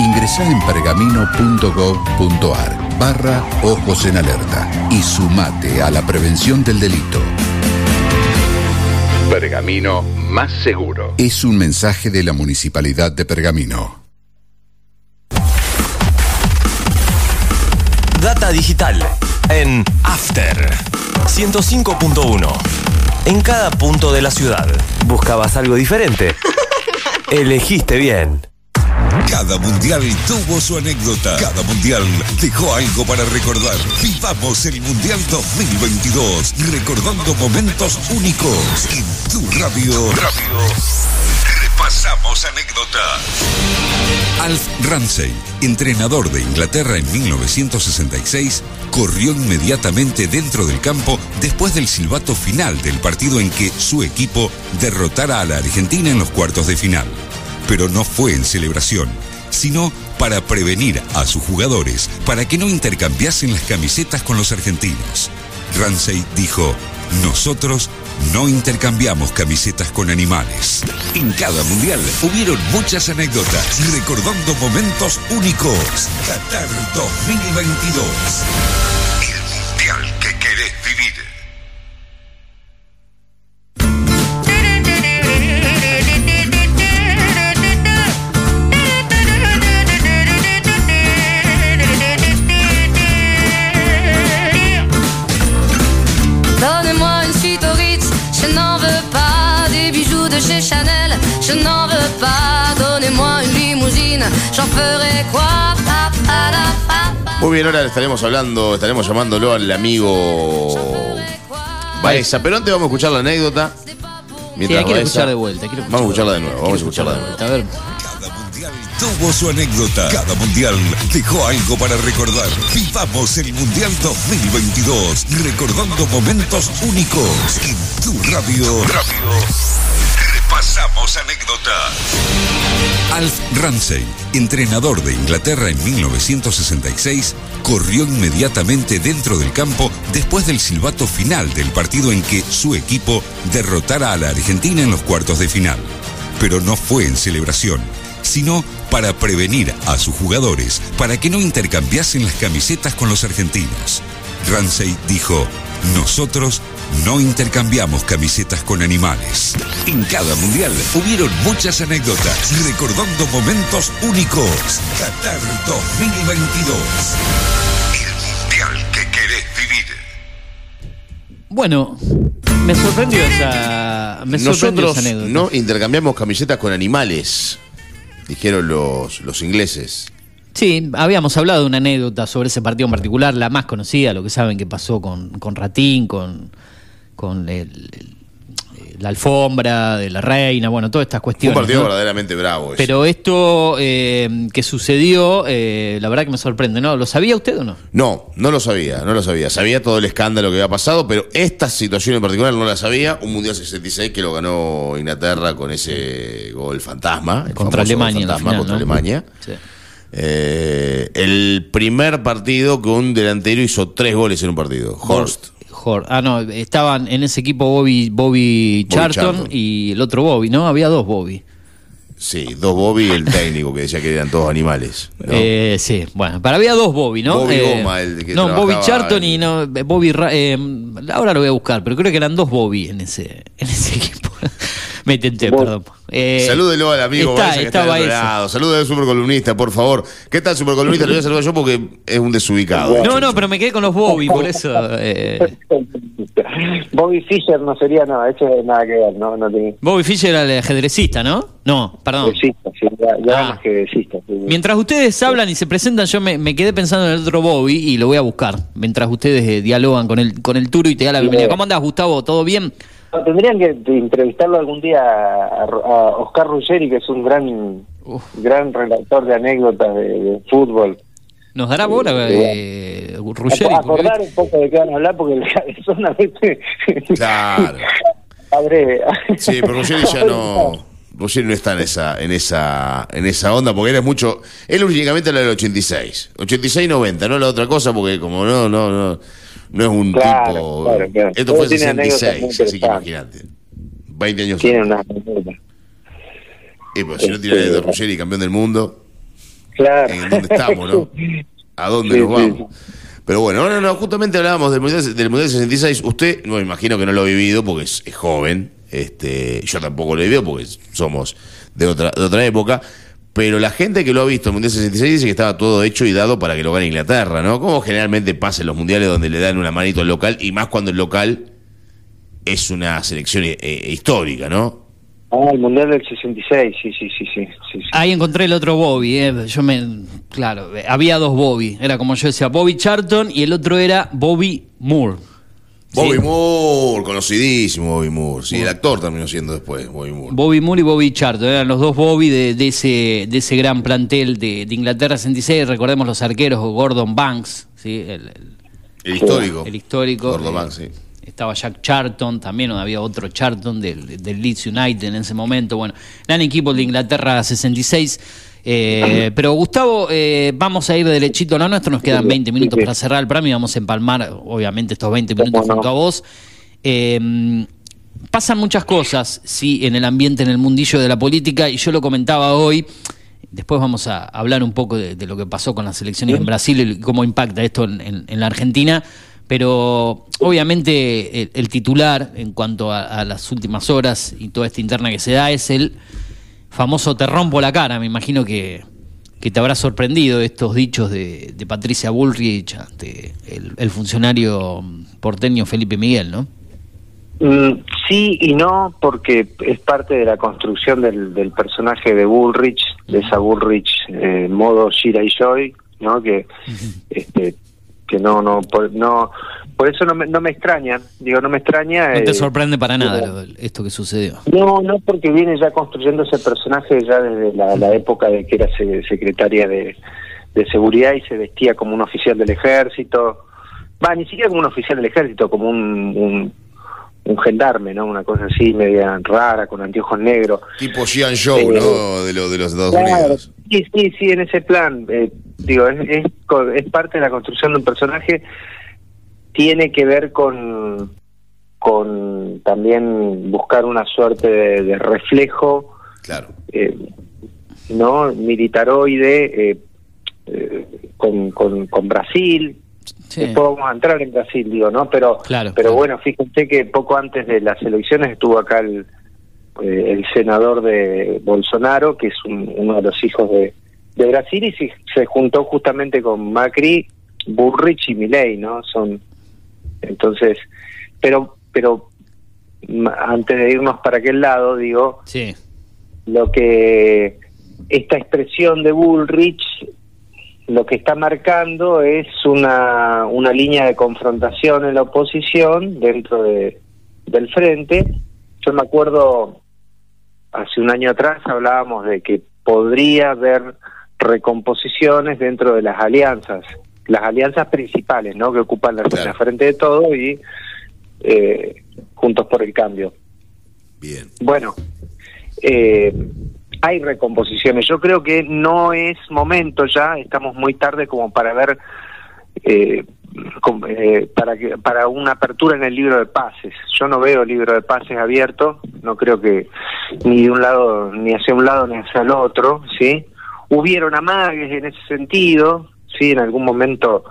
Ingresá en pergamino.gov.ar barra Ojos en Alerta y sumate a la prevención del delito. Pergamino más seguro. Es un mensaje de la Municipalidad de Pergamino. Data Digital En After 105.1. En cada punto de la ciudad. ¿Buscabas algo diferente? [LAUGHS] Elegiste bien. Cada mundial tuvo su anécdota. Cada mundial dejó algo para recordar. Vivamos el Mundial 2022, recordando momentos únicos. En tu radio. Repasamos anécdota. Alf Ramsey, entrenador de Inglaterra en 1966, corrió inmediatamente dentro del campo después del silbato final del partido en que su equipo derrotara a la Argentina en los cuartos de final. Pero no fue en celebración, sino para prevenir a sus jugadores para que no intercambiasen las camisetas con los argentinos. Ramsey dijo, nosotros no intercambiamos camisetas con animales. En cada mundial hubieron muchas anécdotas recordando momentos únicos. Qatar 2022. Muy bien, ahora estaremos hablando, estaremos llamándolo al amigo Baeza. Pero antes vamos a escuchar la anécdota. Sí, Mientras la quiero Baeza- escuchar de vuelta. quiero Vamos a escucharla de nuevo, vamos a escucharla de nuevo. A ver. Tuvo su anécdota. Cada mundial dejó algo para recordar. Vivamos el Mundial 2022, recordando momentos únicos. En tu radio. Repasamos anécdota. Alf Ramsey, entrenador de Inglaterra en 1966, corrió inmediatamente dentro del campo después del silbato final del partido en que su equipo derrotara a la Argentina en los cuartos de final. Pero no fue en celebración, sino para prevenir a sus jugadores para que no intercambiasen las camisetas con los argentinos. Ramsey dijo, nosotros no intercambiamos camisetas con animales. En cada mundial hubieron muchas anécdotas recordando momentos únicos. Qatar 2022. El mundial que querés vivir. Bueno, me sorprendió esa. Me sorprendió Nosotros esa anécdota. no intercambiamos camisetas con animales, dijeron los, los ingleses. Sí, habíamos hablado de una anécdota sobre ese partido en particular, la más conocida, lo que saben que pasó con, con Ratín, con, con el- el- la alfombra de la reina, bueno, todas estas Fue un cuestiones. partido ¿no? verdaderamente bravo. ese. Pero esto eh, que sucedió, eh, la verdad que me sorprende, ¿no? ¿Lo sabía usted o no? No, no lo sabía, no lo sabía. Sabía todo el escándalo que había pasado, pero esta situación en particular no la sabía. Un Mundial 66 que lo ganó Inglaterra con ese gol fantasma. el Contra Alemania fantasma final, contra ¿no? Alemania. Sí. Eh, el primer partido que un delantero hizo tres goles en un partido. Horst. Ah, no, estaban en ese equipo Bobby, Bobby, Charlton, Charlton. y el otro Bobby, ¿no? Había dos Bobby. Sí, dos Bobby y el técnico que decía que eran todos animales. ¿no? Eh, sí, bueno, para había dos Bobby, ¿no? Bobby Eh, Goma, el que No, Bobby Charlton en- y no, Bobby. Ra- eh, ahora lo voy a buscar, pero creo que eran dos Bobby en ese, en ese [LAUGHS] equipo. [LAUGHS] Me tenté, perdón. Eh, Salúdelo al amigo está, Baeza que está del lado. Al supercolumnista, por favor. ¿Qué tal, supercolumnista? Lo voy a saludar yo porque es un desubicado. No, no, pero me quedé con los Bobby, por eso. eh, Bobby Fischer no sería, no, eso nada que ver, no, no. Bobby Fischer era el ajedrecista, ¿no? No, perdón. Ajedrecista, sí, ya, ya Ah. ajedrecista, sí. Mientras ustedes hablan y se presentan, yo me, me quedé pensando en el otro Bobby y lo voy a buscar. Mientras ustedes eh, dialogan con el, con el Turo y te da la bienvenida. ¿Cómo andás, Gustavo? ¿Todo bien? No, Tendrían que entrevistarlo algún día a, a Oscar Ruggeri, que es un gran gran relator de anécdotas de, de fútbol. ¿Nos dará bola, eh, Ruggeri? A- acordar un poco de qué van a hablar, porque el cabezón a veces... Claro. [LAUGHS] Abre. Sí, pero Ruggeri ya no. Ruggeri no está en esa, en esa, en esa onda, porque él es mucho. Él únicamente la del 86. 86-90, no la otra cosa, porque como no, no, no, no es un Claro, tipo. claro, claro. Esto fue en Tiene anécdotas muy 66, así que imagínate. 20 años Tiene una. Y pues, si no tiene Este- de Ruggeri campeón del mundo, Claro. ¿en dónde estamos, no? [LAUGHS] ¿A dónde Sí, nos sí, vamos? Pero bueno, no, no, justamente hablábamos del Mundial, del mundial 66. Usted, no me imagino que no lo ha vivido porque es, es joven. Este, yo tampoco lo he vivido porque somos de otra, de otra época. Pero la gente que lo ha visto en el Mundial 66 dice que estaba todo hecho y dado para que lo gane Inglaterra, ¿no? Como generalmente pasa en los mundiales donde le dan una manito al local y más cuando el local es una selección eh, histórica, ¿no? Ah, el Mundial del 66, sí, sí, sí, sí. sí, sí. Ahí encontré el otro Bobby, eh. yo me, claro, eh, había dos Bobby, era como yo decía, Bobby Charlton y el otro era Bobby Moore. Bobby Moore, conocidísimo Bobby Moore. Sí, el actor terminó siendo después, Bobby Moore. Bobby Moore y Bobby Charlton, eran los dos Bobby de, de ese, de ese gran plantel de, de Inglaterra 66. Recordemos los arqueros, Gordon Banks, ¿sí? el, el, El histórico. el histórico. Gordon eh, Banks, sí. Estaba Jack Charlton, también había otro Charlton del, del Leeds United en ese momento. Bueno, gran equipo de Inglaterra 66. Eh, pero Gustavo, eh, vamos a ir derechito a lo nuestro, nos quedan 20 minutos para cerrar el programa y vamos a empalmar, obviamente, estos 20 minutos junto a vos. Eh, pasan muchas cosas, sí, en el ambiente, en el mundillo de la política, y yo lo comentaba hoy. Después vamos a hablar un poco de, de lo que pasó con las elecciones en Brasil y cómo impacta esto en, en- en la Argentina. Pero obviamente el, el titular en cuanto a, a las últimas horas y toda esta interna que se da es el famoso te rompo la cara. Me imagino que, que te habrá sorprendido estos dichos de, de Patricia Bullrich ante el, el funcionario porteño Felipe Miguel, ¿no? Mm, sí y no, porque es parte de la construcción del, del personaje de Bullrich, de esa Bullrich eh, modo Shira y Joy, ¿no? Que, este, que no, no, por, no, por eso no me, no me extraña, digo, no me extraña. No te eh, sorprende para nada lo- esto que sucedió. No, no, porque viene ya construyendo ese personaje ya desde la, la época de que era se- secretaria de, de seguridad y se vestía como un oficial del ejército. Va, ni siquiera como un oficial del ejército, como un, un, un gendarme, ¿no? Una cosa así, media rara, con anteojos negros. Tipo Gian Show, Eh, ¿no? De, lo, de los Estados Claro, Unidos. Sí, sí, sí, en ese plan. eh, digo, es, es, co- es parte de la construcción de un personaje. Tiene que ver con, con también buscar una suerte de, de reflejo, Claro. eh, ¿no? Militaroide eh, eh, con, con, con Brasil. Después vamos a entrar en Brasil, digo, ¿no? Pero, Claro, pero bueno, fíjense que poco antes de las elecciones estuvo acá el, eh, el senador de Bolsonaro, que es un- uno de los hijos de, de Brasil, y se, se juntó justamente con Macri, Burrich y Milei, ¿no? Son entonces, pero, pero antes de irnos para aquel lado, digo, Sí. lo que esta expresión de Bullrich lo que está marcando es una, una línea de confrontación en la oposición dentro de, del frente. Yo me acuerdo, hace un año atrás hablábamos de que podría haber recomposiciones dentro de las alianzas, las alianzas principales, ¿no? Que ocupan la, la frente de todo y eh, Juntos por el Cambio. Bien. Bueno, eh, hay recomposiciones. Yo creo que no es momento ya, estamos muy tarde como para ver, eh, eh, para, que, para una apertura en el libro de pases. Yo no veo libro de pases abierto, no creo que ni de un lado, ni hacia un lado ni hacia el otro, ¿sí? Hubieron amagues en ese sentido, sí, en algún momento,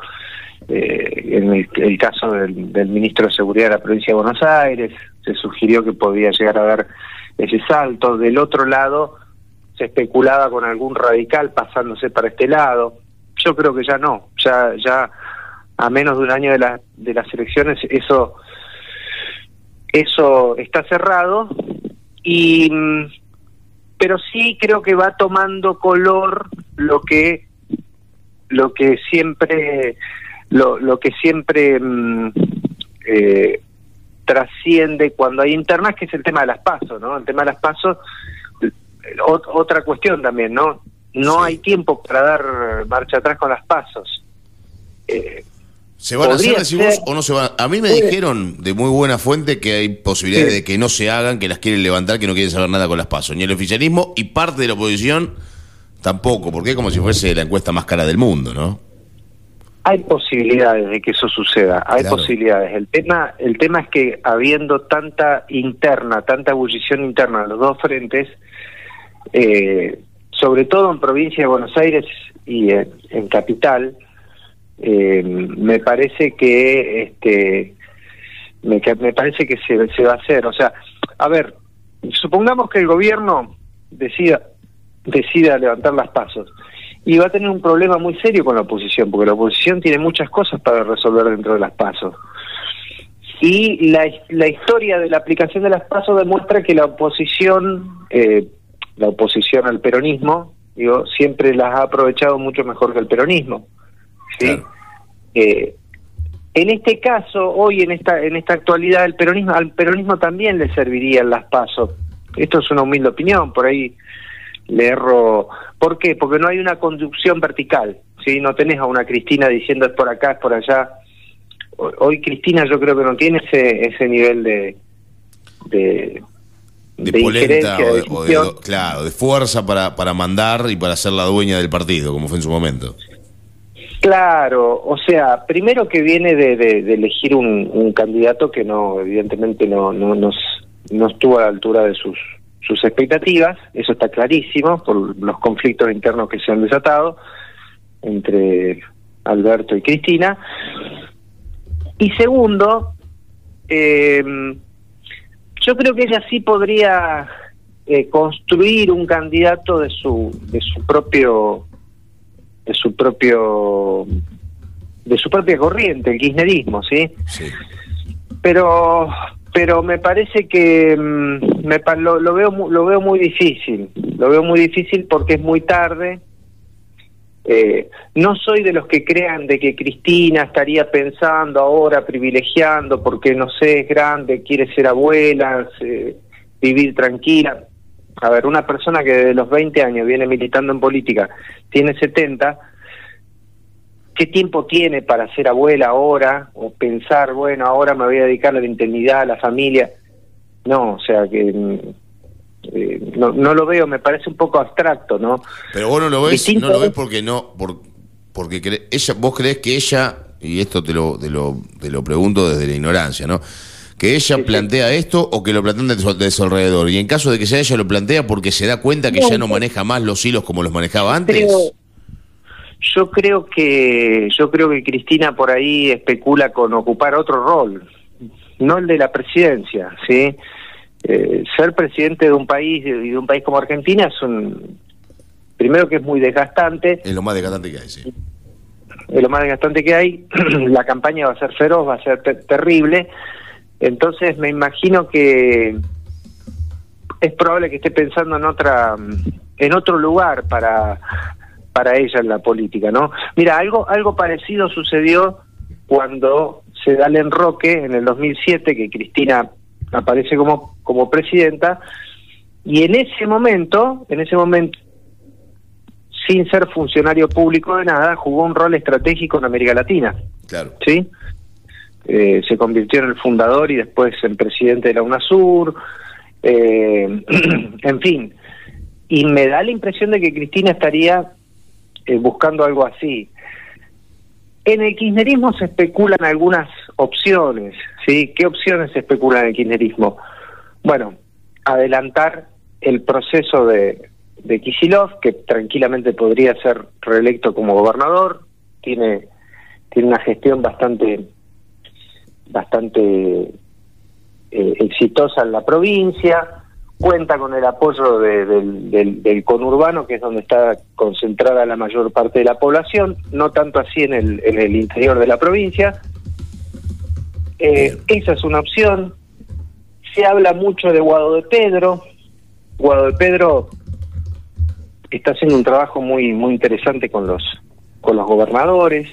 eh, en el, el caso del, del ministro de Seguridad de la provincia de Buenos Aires, se sugirió que podía llegar a haber ese salto. Del otro lado, se especulaba con algún radical pasándose para este lado. Yo creo que ya no, ya, ya a menos de un año de, la, de las elecciones, eso, eso está cerrado. Y mm, pero sí creo que va tomando color lo que lo que siempre lo, lo que siempre mm, eh, trasciende cuando hay internas que es el tema de las pasos no el tema de las pasos ot- otra cuestión también no no hay tiempo para dar marcha atrás con las pasos. Eh, ¿Se van a hacer, ser. vos, o no se van a... A mí me dijeron de muy buena fuente que hay posibilidades Sí. de que no se hagan, que las quieren levantar, que no quieren saber nada con las pasos. Ni el oficialismo y parte de la oposición tampoco, porque es como si fuese la encuesta más cara del mundo, ¿no? Hay posibilidades de que eso suceda, hay Claro. posibilidades. El tema, el tema es que habiendo tanta interna, tanta ebullición interna en los dos frentes, eh, sobre todo en provincia de Buenos Aires y en, en capital, eh, me parece que este me, me parece que se, se va a hacer. O sea, a ver, supongamos que el gobierno decida decida levantar las pasos. Y va a tener un problema muy serio con la oposición, porque la oposición tiene muchas cosas para resolver dentro de las pasos. Y la, la historia de la aplicación de las pasos demuestra que la oposición, eh, la oposición al peronismo, digo, siempre las ha aprovechado mucho mejor que el peronismo. ¿Sí? Eh, en este caso, hoy en esta en esta actualidad, el peronismo al peronismo también le servirían las pasos. Esto es una humilde opinión, por ahí le erro. ¿Por qué? Porque no hay una conducción vertical. ¿sí? No tenés a una Cristina diciendo es por acá, es por allá. Ho- Hoy Cristina yo creo que no tiene ese ese nivel de de, De, de polenta o de o claro, de fuerza para, para mandar y para ser la dueña del partido, como fue en su momento. Claro, o sea, primero que viene de, de- de elegir un, candidato que no, evidentemente no, no, no, s- no estuvo a la altura de sus, sus expectativas, eso está clarísimo por los conflictos internos que se han desatado entre Alberto y Cristina. Y segundo, eh, yo creo que ella sí podría eh, construir un candidato de su, de su propio de su propio de su propia corriente, el kirchnerismo, ¿sí? Pero pero me parece que mm, me, lo, lo veo lo veo muy difícil, lo veo muy difícil porque es muy tarde. Eh, no soy de los que crean de que Cristina estaría pensando ahora privilegiando porque no sé es grande, quiere ser abuela, vivir tranquila. A ver, una persona que desde los 20 años viene militando en política, tiene 70, ¿qué tiempo tiene para ser abuela ahora? O pensar, bueno, ahora me voy a dedicar a la intimidad, a la familia. No, o sea que mm, eh, no, no lo veo, me parece un poco abstracto, ¿no? Pero vos no lo ves, Distinto no lo ves es- porque no, por, porque cre- ella, vos crees que ella, y esto te lo, te lo, te lo pregunto desde la ignorancia, ¿no? Que ella plantea esto o que lo plantean de su, de su alrededor. Y en caso de que sea ella lo plantea porque se da cuenta que No, ya no maneja más los hilos como los manejaba antes. Creo, yo creo que yo creo que Cristina por ahí especula con ocupar otro rol, no el de la presidencia, ¿sí? Eh, ser presidente de un país y de un país como Argentina es un primero que es muy desgastante, Es lo más desgastante que hay, sí. es lo más desgastante que hay, [CLEARS THROAT] la campaña va a ser feroz, va a ser te- terrible, entonces me imagino que es probable que esté pensando en otra en otro lugar para para ella en la política, ¿no? Mira, algo algo parecido sucedió cuando se da el enroque en el 2007 que Cristina aparece como como presidenta y en ese momento, en ese momento sin ser funcionario público de nada, jugó un rol estratégico en América Latina. Claro. ¿Sí? Eh, se convirtió en el fundador y después en presidente de la UNASUR. eh, [CLEARS THROAT] en fin. Y me da la impresión de que Cristina estaría eh, buscando algo así. En el kirchnerismo se especulan algunas opciones, ¿sí? ¿Qué opciones se especulan en el kirchnerismo? Bueno, adelantar el proceso de, de Kisilov, que tranquilamente podría ser reelecto como gobernador, tiene, tiene una gestión bastante, bastante eh, exitosa en la provincia, cuenta con el apoyo de- del, del- del conurbano, que es donde está concentrada la mayor parte de la población, no tanto así en el, en el interior de la provincia. Eh, esa es una opción. Se habla mucho de Guado de Pedro. Guado de Pedro está haciendo un trabajo muy muy interesante con los con los gobernadores.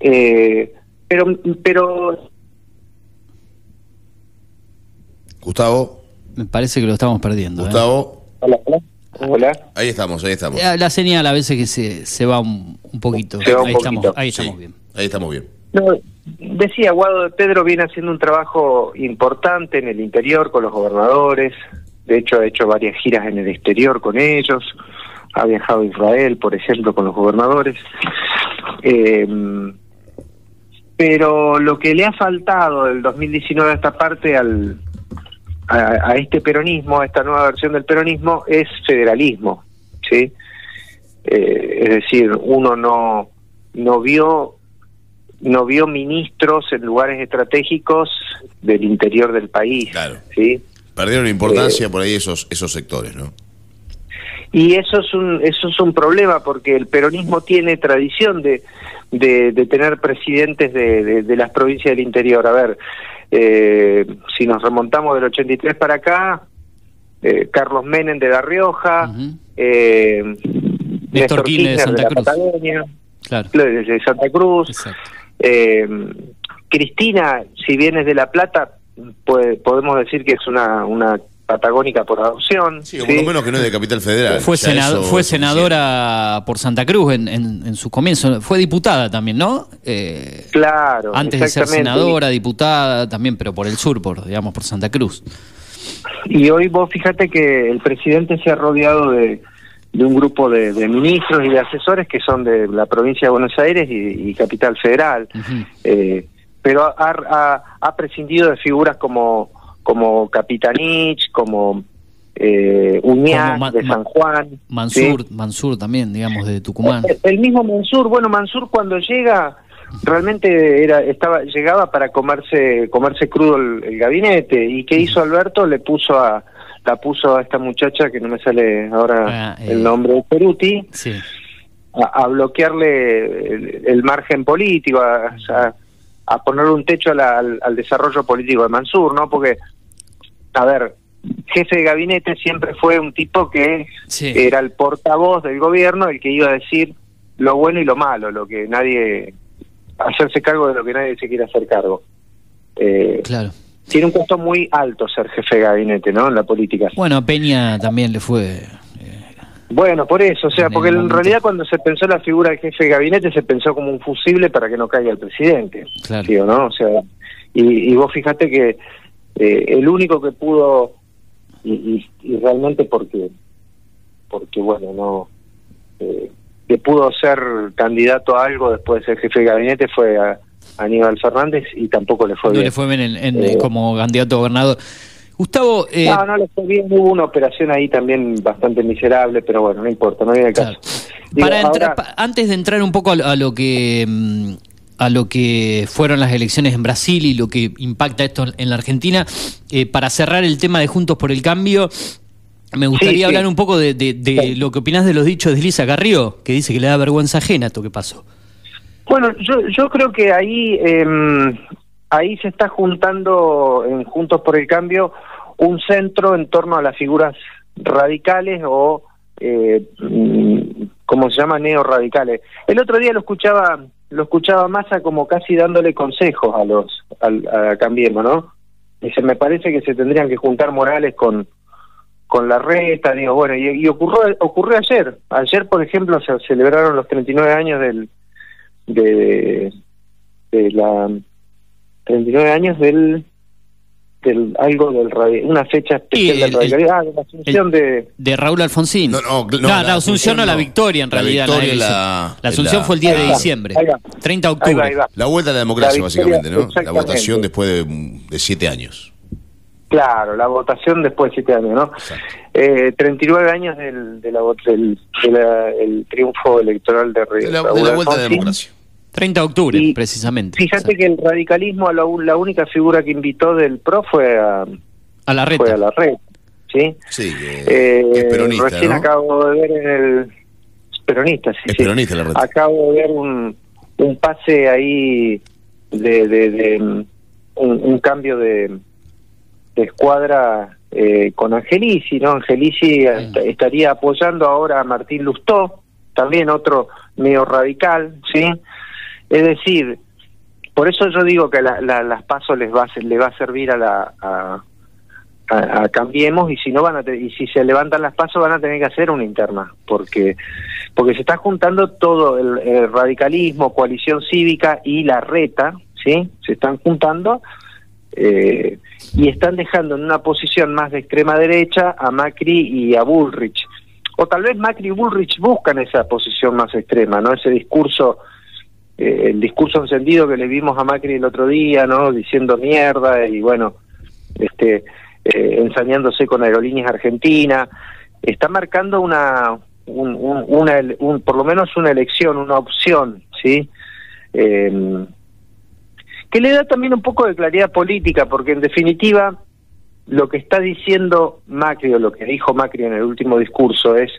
Eh, pero pero Gustavo. Me parece que lo estamos perdiendo. ¿eh? Gustavo. Hola, hola. Ahí estamos, ahí estamos. Eh, La señal a veces que se, se va un, un poquito. Se va un ahí, poquito. Estamos, ahí Sí, estamos bien. Ahí estamos bien. No, decía, Guado de Pedro viene haciendo un trabajo importante en el interior con los gobernadores. De hecho, ha hecho varias giras en el exterior con ellos. Ha viajado a Israel, por ejemplo, con los gobernadores. Eh, pero lo que le ha faltado del 2019 a esta parte al, a, a este peronismo, a esta nueva versión del peronismo, es federalismo. ¿sí? Eh, es decir, uno no, no vio no vio ministros en lugares estratégicos del interior del país. ¿sí? Perdieron importancia por ahí esos, esos sectores, ¿no? Y eso es un eso es un problema porque el peronismo tiene tradición de, de, de tener presidentes de, de, de las provincias del interior. A ver, eh, si nos remontamos del 83 para acá, eh, Carlos Menem de La Rioja, eh, Néstor Kirchner de Santa la Cruz. Patagonia, Claro. de de Santa Cruz. Eh, Cristina, si bien es de La Plata, puede- podemos decir que es una, una patagónica por adopción. Sí, o por lo menos que no es de Capital Federal. Fue, Ya senado- eso fue es senadora por Santa Cruz en, en, en su comienzo. Fue diputada también, ¿no? Eh, Claro, antes de ser senadora, diputada también, pero por el sur, por digamos por Santa Cruz. Y hoy vos fíjate que el presidente se ha rodeado de, de un grupo de, de ministros y de asesores que son de la provincia de Buenos Aires y, y Capital Federal. Eh, pero ha, ha- ha prescindido de figuras como, como Capitanich, como eh, Uñac de San Juan. Mansur, Mansur también, digamos, de Tucumán. El- El mismo Mansur, bueno, Mansur cuando llega realmente era estaba llegaba para comerse comerse crudo el, el gabinete y qué hizo Alberto le puso a la puso a esta muchacha que no me sale ahora Ah, eh. el nombre de Peruti Sí. a, a bloquearle el, el margen político a, a, a poner un techo a la- al, al desarrollo político de Mansur no porque a ver jefe de gabinete siempre fue un tipo que Sí. era el portavoz del gobierno el que iba a decir lo bueno y lo malo, lo que nadie hacerse cargo de lo que nadie se quiere hacer cargo. Eh, Claro. Tiene un costo muy alto ser jefe de gabinete, ¿no? En la política. Bueno, a Peña también le fue. Bueno, por eso, o sea, En porque en realidad cuando se pensó la figura del jefe de gabinete se pensó como un fusible para que no caiga el presidente, Claro. ¿sí o no? O sea, y, y vos fíjate que eh, el único que pudo y, y- y realmente porque porque bueno no eh, que pudo ser candidato a algo después de ser jefe de gabinete fue a Aníbal Fernández y tampoco le fue No bien. le fue bien en- en- Eh, como candidato a gobernador. Gustavo, eh, no, no le fue bien, hubo una operación ahí también bastante miserable, pero bueno, no importa, no viene el caso. Digo, para entrar, ahora- antes de entrar un poco a lo, a lo que mm, a lo que fueron las elecciones en Brasil y lo que impacta esto en la Argentina, eh, para cerrar el tema de Juntos por el Cambio, me gustaría sí. hablar un poco de, de- de lo que opinás de los dichos de Elisa Carrió, que dice que le da vergüenza ajena esto que pasó. Bueno, yo, yo creo que ahí eh, ahí se está juntando en Juntos por el Cambio un centro en torno a las figuras radicales o eh, mm, como se llama neorradicales. El otro día lo escuchaba lo escuchaba Massa como casi dándole consejos a los al- a Cambiemos, ¿no? Dice, me parece que se tendrían que juntar Morales con con la reta, digo, bueno, y, ocurrió, ocurrió ayer. Ayer, por ejemplo, se celebraron los 39 años del, de, de la 39 años del del algo del una fecha especial Sí, del el- radicalismo, ah, de la asunción de De Raúl Alfonsín. No, no, la, Asunción no, la victoria en La realidad. victoria, elección. la- La Asunción la- fue el 10 de Ahí va, diciembre. ahí va. 30 de Ahí octubre. va, ahí va. La vuelta a la democracia, La victoria, básicamente, ¿no? La votación después de, de siete años. claro la votación después de siete años no eh, 39 años del de la, del de la- el triunfo electoral de, De la, Raúl de la vuelta a la Alfonsín. democracia. 30 de octubre, Y precisamente. Fíjate que el radicalismo, la, la única figura que invitó del PRO fue a, a la Fue a la red, ¿sí? Sí, Eh, peronista, Recién ¿no? acabo de ver en el... es Peronista, sí. Es sí. peronista la red. Acabo de ver un, un pase ahí de... de, de, un, un cambio de, de escuadra eh, con Angelici, ¿no? Angelici est- estaría apoyando ahora a Martín Lustó, también otro medio radical, ¿sí? Es decir, por eso yo digo que la- la- las pasos les va a, ser- le va a servir a la... A, a, Cambiemos y si no van a y si se levantan las pasos van a tener que hacer una interna porque porque se está juntando todo el, el radicalismo coalición cívica y la reta sí se están juntando eh, y están dejando en una posición más de extrema derecha a Macri y a Bullrich. O tal vez Macri y Bullrich buscan esa posición más extrema no ese discurso eh, el discurso encendido que le vimos a Macri el otro día no diciendo mierda y bueno este eh, ensañándose con aerolíneas argentinas está marcando una un, un- una un- por lo menos una elección una opción sí Eh, que le da también un poco de claridad política porque en definitiva lo que está diciendo Macri o lo que dijo Macri en el último discurso es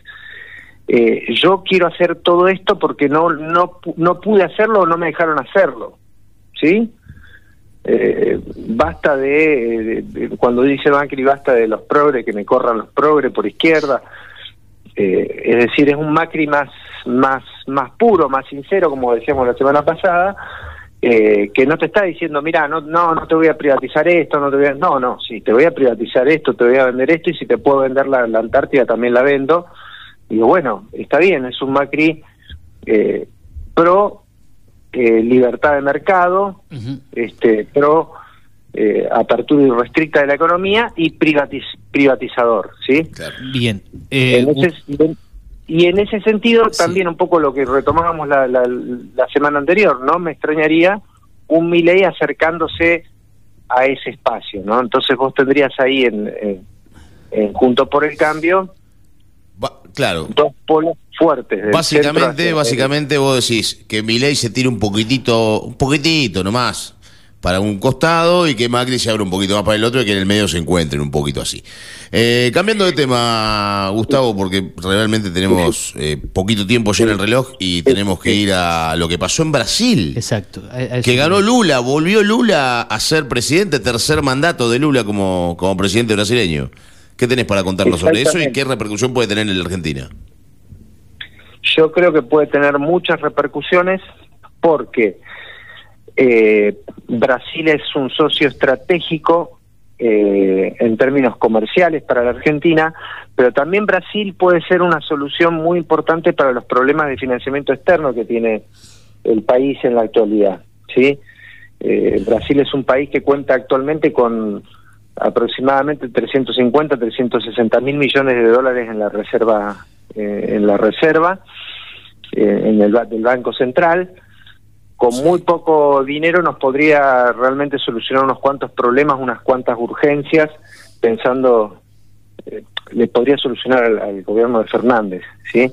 eh, yo quiero hacer todo esto porque no, no, no pude hacerlo o no me dejaron hacerlo. ¿Sí? Eh, basta de, cuando dice Macri basta de los progres que me corran los progres por izquierda Eh, es decir es un Macri más más más puro más sincero como decíamos la semana pasada eh, que no te está diciendo mira no no no te voy a privatizar esto no te voy a no no sí te voy a privatizar esto te voy a vender esto y si te puedo vender la Antártida también la vendo digo bueno está bien es un Macri eh, pro eh, libertad de mercado este pro eh, apertura irrestricta de la economía y privatiz- privatizador, ¿sí? Bien. Eh, En ese- y en- y en ese sentido también un poco lo que retomábamos la, la, la semana anterior, ¿no? Me extrañaría un Milei acercándose a ese espacio, ¿no? Entonces vos tendrías ahí en, en- en Junto por el Cambio Claro. dos polos fuertes. Básicamente, básicamente vos decís que Milei se tire un poquitito, un poquitito nomás para un costado y que Macri se abra un poquito más para el otro y que en el medio se encuentren un poquito así. Eh, cambiando de tema, Gustavo, porque realmente tenemos eh, poquito tiempo ya en el reloj y tenemos que ir a lo que pasó en Brasil. Exacto. Que ganó Lula, volvió Lula a ser presidente, tercer mandato de Lula como, como presidente brasileño. ¿Qué tenés para contarnos sobre eso y qué repercusión puede tener en la Argentina? Yo creo que puede tener muchas repercusiones porque eh, Brasil es un socio estratégico eh, en términos comerciales para la Argentina, pero también Brasil puede ser una solución muy importante para los problemas de financiamiento externo que tiene el país en la actualidad. ¿sí? Eh, Brasil es un país que cuenta actualmente con aproximadamente 350, 360 mil millones de dólares en la reserva, eh, en la reserva, eh, en el del Banco Central. Con muy poco dinero nos podría realmente solucionar unos cuantos problemas, unas cuantas urgencias, pensando eh, le podría solucionar al, al gobierno de Fernández, ¿sí?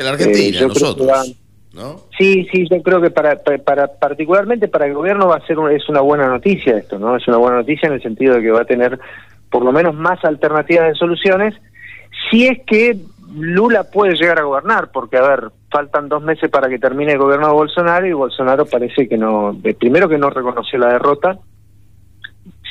A la Argentina, nosotros. ¿No? Sí, sí, yo creo que para, para, particularmente para el gobierno va a ser un- es una buena noticia esto, ¿no? Es una buena noticia en el sentido de que va a tener por lo menos más alternativas de soluciones, si es que Lula puede llegar a gobernar, porque a ver, faltan dos meses para que termine el gobierno de Bolsonaro y Bolsonaro parece que no, primero que no reconoció la derrota,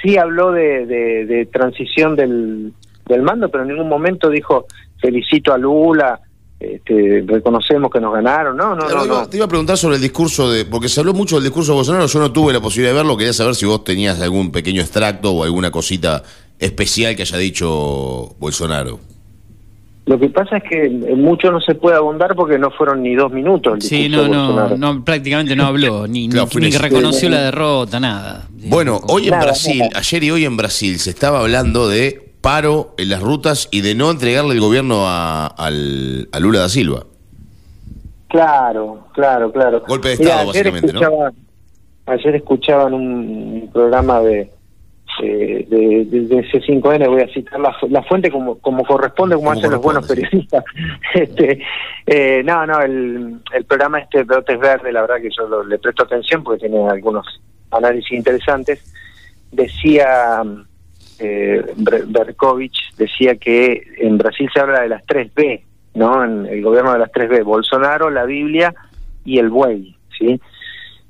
sí habló de, de, de transición del, del mando, pero en ningún momento dijo felicito a Lula, este, reconocemos que nos ganaron, no, no, Claro, no, iba- no. Te iba a preguntar sobre el discurso de. Porque se habló mucho del discurso de Bolsonaro, yo no tuve la posibilidad de verlo, quería saber si vos tenías algún pequeño extracto o alguna cosita especial que haya dicho Bolsonaro. Lo que pasa es que mucho no se puede abundar porque no fueron ni dos minutos. el Sí, no, de no, no, prácticamente no habló, [LAUGHS] ni, Claro, ni, que reconoció la derrota, nada. Bueno, hoy en Nada, Brasil, nada. ayer y hoy en Brasil, se estaba hablando de paro en las rutas y de no entregarle el gobierno a, al, a Lula da Silva. Claro, claro, claro. Golpe de Estado, ayer básicamente, ¿no? escuchaba, Ayer escuchaba en un programa de, eh, de, de- de C5N, voy a citar la, fu- la fuente como, como corresponde, como, Como hacen los buenos periodistas. [LAUGHS] este, eh, no, no, el, el programa este Brotes Verde, la verdad que yo lo- le presto atención porque tiene algunos análisis interesantes. Decía eh, Ber- Berkovich, decía que en Brasil se habla de las tres B, ¿no? En el gobierno de las tres B, Bolsonaro, la Biblia y el buey, ¿sí?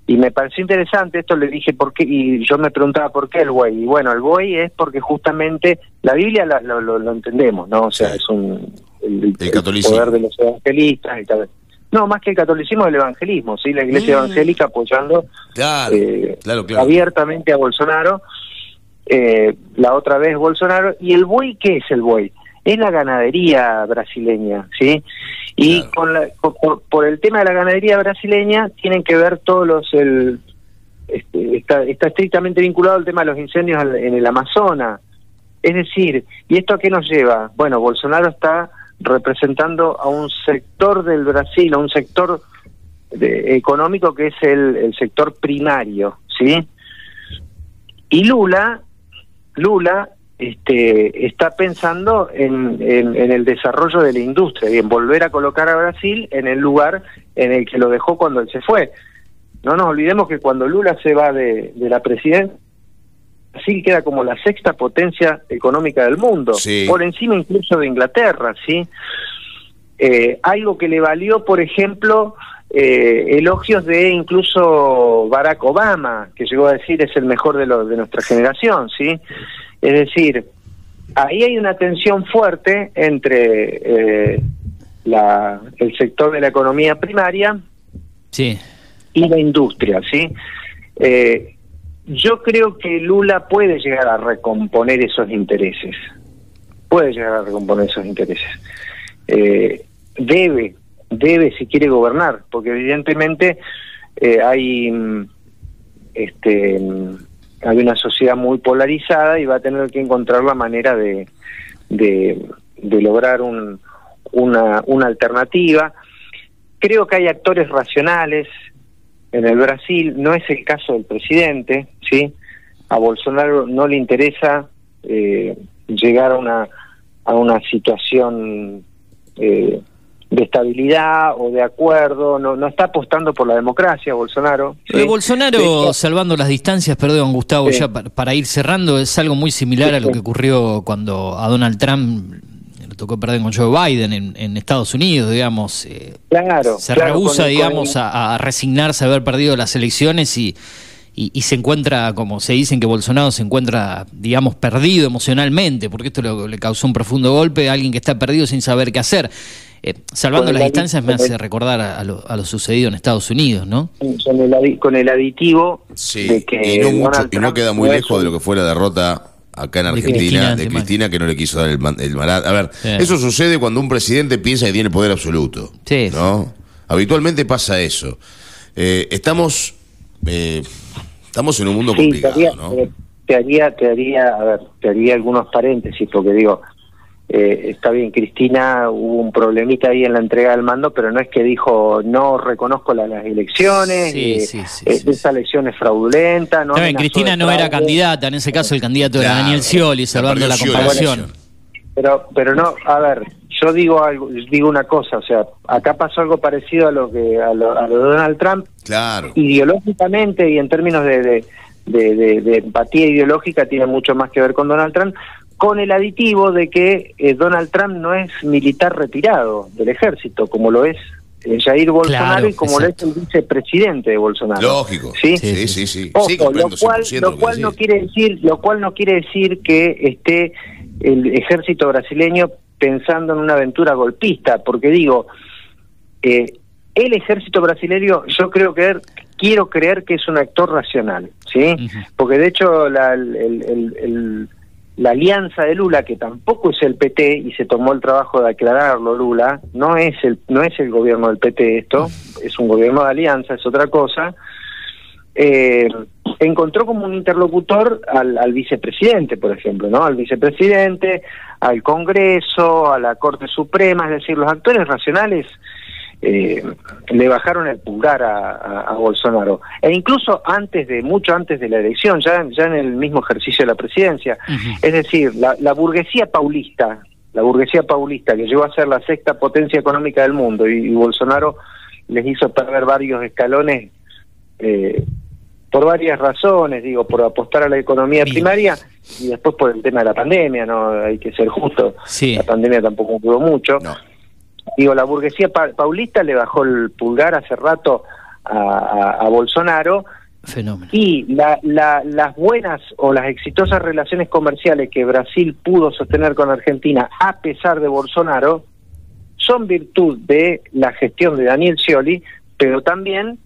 Y me pareció interesante, esto le dije por qué, y yo me preguntaba por qué el buey. Y bueno, el buey es porque justamente la Biblia la- lo, lo- lo entendemos, ¿no? O sea, es un. El, el catolicismo. poder de los evangelistas y tal. No, más que el catolicismo, el evangelismo, ¿sí? La iglesia Mm. evangélica apoyando Claro, eh, claro, claro. abiertamente a Bolsonaro. Eh, la otra vez Bolsonaro. ¿Y el buey qué es el buey? Es la ganadería brasileña, ¿sí? Y con la, por, por el tema de la ganadería brasileña tienen que ver todos los... El, este, está, está estrictamente vinculado al tema de los incendios al- en el Amazonas. Es decir, ¿y esto a qué nos lleva? Bueno, Bolsonaro está representando a un sector del Brasil, a un sector de- económico que es el, el sector primario, ¿sí? Y Lula, Lula este, está pensando en, en- en el desarrollo de la industria y en volver a colocar a Brasil en el lugar en el que lo dejó cuando él se fue. No nos olvidemos que cuando Lula se va de, de la presidencia, Brasil queda como la sexta potencia económica del mundo, Sí. por encima incluso de Inglaterra, ¿sí? Eh, algo que le valió, por ejemplo, eh, elogios de incluso Barack Obama, que llegó a decir es el mejor de, lo, de nuestra generación, ¿sí? Es decir, ahí hay una tensión fuerte entre eh, la, el sector de la economía primaria Sí. y la industria, ¿sí? Eh, yo creo que Lula puede llegar a recomponer esos intereses, puede llegar a recomponer esos intereses. Eh, debe, debe si quiere gobernar, porque evidentemente eh, hay, mm, este, mm, hay una sociedad muy polarizada y va a tener que encontrar la manera de, de, de lograr un, una, una alternativa. Creo que hay actores racionales en el Brasil, no es el caso del presidente, ¿sí? A Bolsonaro no le interesa eh, llegar a una, a una situación eh, de estabilidad o de acuerdo, no, no está apostando por la democracia Bolsonaro. ¿sí? Bolsonaro, Sí, salvando las distancias, perdón Gustavo, Sí. ya pa- para ir cerrando, es algo muy similar a lo que ocurrió cuando a Donald Trump le tocó perder con Joe Biden en, en Estados Unidos, digamos. eh, Claro, se claro, rehúsa, digamos, con el- a, a resignarse a haber perdido las elecciones y, y, y se encuentra, como se dicen que Bolsonaro se encuentra, digamos, perdido emocionalmente, porque esto lo- le causó un profundo golpe a alguien que está perdido sin saber qué hacer. Eh, salvando las distancias me hace recordar a, a lo, a lo sucedido en Estados Unidos, ¿no? con el, con el aditivo Sí, de que y no, mucho, Donald y no Trump queda muy no lejos de lo que fue la derrota acá en De Argentina, Cristina, de Cristina, que no le quiso dar el, el mandato. A ver, Sí. eso sucede cuando un presidente piensa que tiene el poder absoluto. Sí. ¿no? Habitualmente pasa eso. Eh, estamos, eh, estamos en un mundo Sí, te complicado, haría, ¿no? eh, te haría, te haría, a ver, te haría algunos paréntesis porque digo, eh, está bien, Cristina, hubo un problemita ahí en la entrega del mando, pero no es que dijo no reconozco la- las elecciones, Sí, eh, sí, sí, eh, sí, esa elección es fraudulenta, no Está bien, amenazó Cristina no era candidata, en ese caso el candidato era Claro. Daniel Scioli, salvando la comparación. Pero, pero no, a ver, yo digo algo, digo una cosa, o sea, acá pasó algo parecido a lo que a lo, a lo de Donald Trump, Claro. ideológicamente y en términos de, de, de- de- de empatía ideológica tiene mucho más que ver con Donald Trump, con el aditivo de que eh, Donald Trump no es militar retirado del ejército, como lo es eh, Jair Bolsonaro Claro, y como exacto. lo es el vicepresidente de Bolsonaro. Lógico. ¿Sí? Sí, sí, sí. Ojo, Sí, lo cual, 100% lo cual no quiere decir, lo cual no quiere decir que esté el ejército brasileño pensando en una aventura golpista, porque digo, eh, el ejército brasileño, yo creo que quiero creer que es un actor racional, ¿sí? Porque de hecho la, el- el- el- la alianza de Lula, que tampoco es el PT y se tomó el trabajo de aclararlo Lula, no es el no es el gobierno del PT esto, es un gobierno de alianza, es otra cosa. Eh, encontró como un interlocutor al, al vicepresidente, por ejemplo, ¿no? Al vicepresidente, al Congreso, a la Corte Suprema, es decir, los actores racionales eh, le bajaron el pulgar a, a- a Bolsonaro. E incluso antes de, mucho antes de la elección, ya, ya en el mismo ejercicio de la presidencia. Es decir, la, la burguesía paulista, la burguesía paulista que llegó a ser la sexta potencia económica del mundo y, y Bolsonaro les hizo perder varios escalones eh, por varias razones, digo, por apostar a la economía primaria y después por el tema de la pandemia, no hay que ser justo. Sí. La pandemia tampoco duró mucho. Digo, la burguesía pa- paulista le bajó el pulgar hace rato a, a- a Bolsonaro Fenómeno. y la- la- las buenas o las exitosas relaciones comerciales que Brasil pudo sostener con Argentina a pesar de Bolsonaro son virtud de la gestión de Daniel Scioli, pero también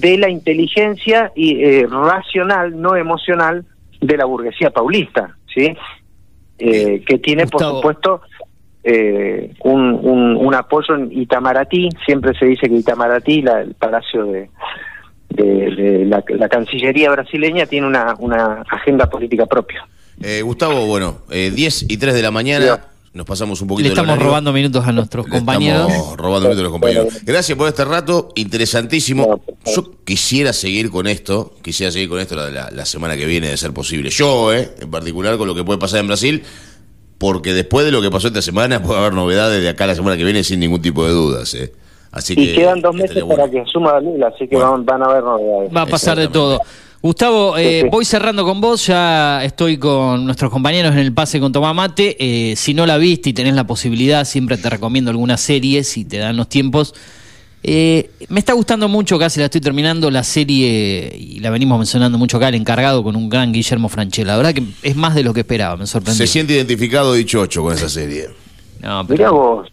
de la inteligencia y eh, racional, no emocional, de la burguesía paulista, ¿sí? Eh, que tiene, por supuesto, eh, un, un, un apoyo en Itamaraty. Siempre se dice que Itamaraty, la, el palacio de, de, de la, la Cancillería brasileña, tiene una, una agenda política propia. Eh, Gustavo, bueno, eh, 10 y 3 de la mañana. Nos pasamos un poquito Le estamos robando minutos a nuestros Le compañeros. Estamos robando minutos a los compañeros. Gracias por este rato, interesantísimo. Yo quisiera seguir con esto, quisiera seguir con esto la, la- la semana que viene, de ser posible. Yo, eh, en particular, con lo que puede pasar en Brasil, porque después de lo que pasó esta semana, puede haber novedades de acá a la semana que viene sin ningún tipo de dudas. Eh. Así Y que quedan dos meses para que asuma Lula, así que van, van a haber novedades. Va a pasar de todo. Gustavo, eh, Sí, sí. voy cerrando con vos, ya estoy con nuestros compañeros en el pase con Tomá Mate. Eh, si no la viste y tenés la posibilidad, siempre te recomiendo algunas series si te dan los tiempos. Eh, me está gustando mucho, casi la estoy terminando, la serie, y la venimos mencionando mucho acá, el encargado con un gran Guillermo Franchella. La verdad que es más de lo que esperaba, me sorprendió. Se siente identificado Dichocho con esa serie. No, Mirá vos,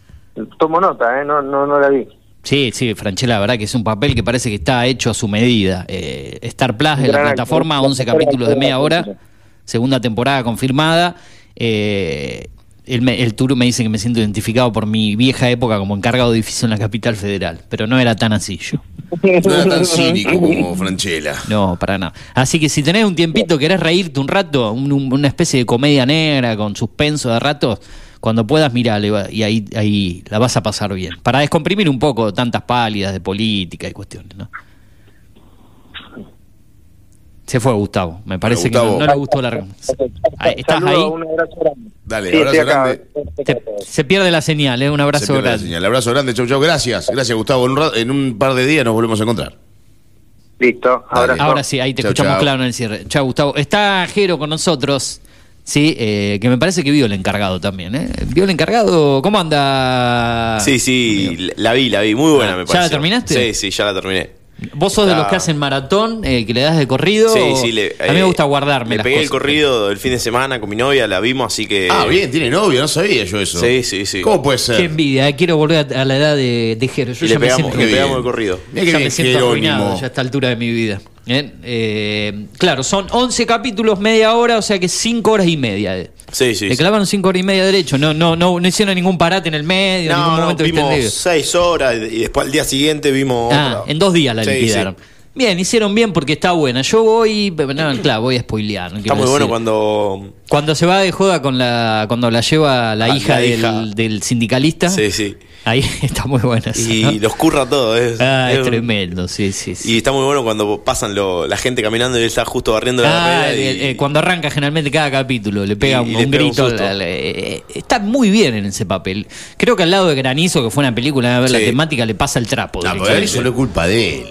tomo nota, ¿eh? No, no, no la vi. Sí, sí, Franchella, la verdad que es un papel que parece que está hecho a su medida. Eh, Star Plus en la plataforma, actor. 11 capítulos de media hora, segunda temporada confirmada. Eh, el, el Turu me dice que me siento identificado por mi vieja época como encargado de edificio en la capital federal, pero no era tan así yo. No era tan cínico como Franchella. No, para nada. Así que si tenés un tiempito, querés reírte un rato, un- un- una especie de comedia negra con suspenso de ratos, cuando puedas mirale va- y ahí, ahí la vas a pasar bien. Para descomprimir un poco tantas pálidas de política y cuestiones, ¿no? Se fue Gustavo. Me parece que no, no le gustó la. ¿Estás ahí? Dale, Sí, abrazo grande. Se, se pierde la señal, ¿eh? Un Se abrazo pierde la grande. señal. Abrazo grande, chau, chau. Gracias. Gracias, Gustavo. En un, ra- en un par de días nos volvemos a encontrar. Listo, abrazo. Ahora sí, ahí te Chau, escuchamos chau. claro en el cierre. Chao, Gustavo. Está Jero con nosotros, sí, eh, que me parece que vio el encargado también, ¿eh? ¿Vio el encargado? ¿Cómo anda? Sí, sí, la vi, la vi, muy buena Ah, me ¿ya pareció. la terminaste? Sí, sí, ya la terminé. ¿Vos sos de los que hacen maratón, eh, que le das de corrido? Sí, o- sí, le- a mí me eh, gusta guardarme Le las pegué el corrido el fin de semana con mi novia, la vimos, así que... Ah, bien, tiene novia, no sabía yo eso. Sí, sí, sí. ¿Cómo puede ser? Qué envidia, eh, quiero volver a, a la edad de, de Jero. Yo Y ya le me pegamos, siento, le pegamos el corrido. Ya me siento arruinado ya a esta altura de mi vida. Eh, claro, son 11 capítulos, media hora, o sea que 5 horas y media. Sí, sí. Le clavaron 5 horas y media derecho, no, no, no, no hicieron ningún parate en el medio, en ningún No, no, momento vimos extendido. seis horas y después al día siguiente vimos Ah, otra. en dos días la Sí, liquidaron. sí. Bien, hicieron bien porque está buena. Yo voy, no, claro, voy a spoilear. no Está quiero muy bueno decir. cuando... Cuando se va de joda con la, cuando la lleva la Ah, hija, la del, hija. del sindicalista. Sí, sí. Ahí [LAUGHS] está muy buena. esa, Y ¿no? los curra todo. Es, Ah, es es- tremendo, sí, sí, sí. Y está muy bueno cuando pasan lo- la gente caminando y él está justo barriendo la Ah, vereda y- eh, eh, cuando arranca generalmente cada capítulo, le pega Y- un, y le un pega un grito. susto. la- la- eh, está muy bien en ese papel. Creo que al lado de Granizo, que fue una película, a ver la Sí. temática, le pasa el trapo. No, pero directamente. eso no es culpa de él.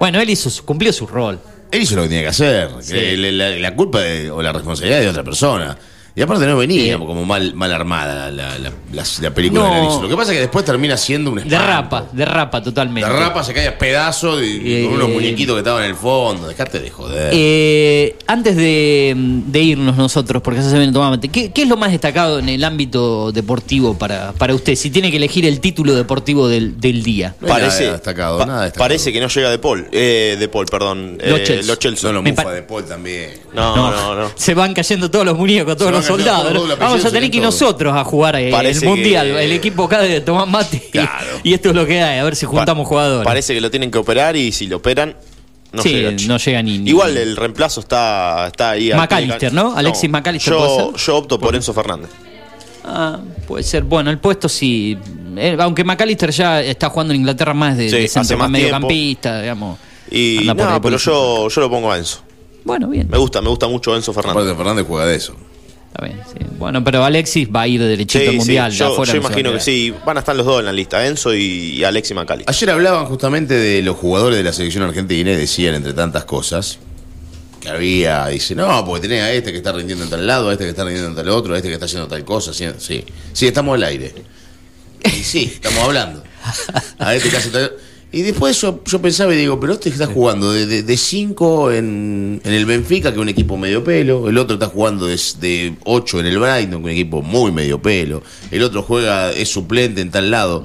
Bueno, él hizo su- cumplió su rol. Él hizo lo que tenía que hacer. Que La, la- la culpa de- o la responsabilidad es de otra persona. Y aparte no venía como mal, mal armada la, la- la- la película No. de. Lo que pasa es que después termina siendo un espanto. Derrapa, derrapa totalmente. Derrapa, se cae a pedazos y, y con Eh, unos muñequitos que estaban en el fondo. Dejate de joder. Eh, antes de, de irnos nosotros, porque ya se viene tomando, ¿qué, qué es lo más destacado en el ámbito deportivo para, para usted? Si tiene que elegir el título deportivo del, del día. No Parece, nada destacado, pa- nada destacado. parece que no llega de Paul, eh, de Paul, perdón. Los eh, Chelsea. los Chelsea. No lo mufa de Paul también. No, no, no. Se van cayendo todos los muñecos, todos los cayendo soldados. Vamos a tener que ir nosotros a jugar eh, el mundial. que- El equipo acá de Tomás Mate. y- Claro. [LAUGHS] Y, esto es lo que hay, a ver si juntamos Pa- jugadores. Parece que lo tienen que operar y si lo operan, no Sí, llega. no llega ni- ni- Igual el reemplazo está, está ahí. al McAllister, ¿no? Alexis McAllister, ¿puede Yo, ser? yo opto por Enzo Fernández. Ah, puede ser. Bueno, el puesto sí. Eh, aunque McAllister ya está jugando en Inglaterra más de, Sí, de centro, más mediocampista, digamos. Y no, pero yo, yo lo pongo a Enzo. Bueno, bien. Me gusta, me gusta mucho Enzo Fernández. Aparte Fernández juega de eso. Está bien, sí. Bueno, pero Alexis va a ir derechito Sí, al sí, mundial. yo, afuera imagino que sí. Van a estar los dos en la lista, Enzo y, y Alexis McAllister. Ayer hablaban justamente de los jugadores de la selección argentina y decían, entre tantas cosas, que había, dice, no, porque tenés a este que está rindiendo en tal lado, a este que está rindiendo en tal otro, a este que está haciendo tal cosa. Sí, sí, sí estamos al aire. Y sí, estamos hablando. A este que hace tal... Y después yo, yo pensaba y digo, pero este está jugando de 5 de, cinco en, en el Benfica, que es un equipo medio pelo. El otro está jugando de 8 en el Brighton, que es un equipo muy medio pelo. El otro juega, es suplente en tal lado.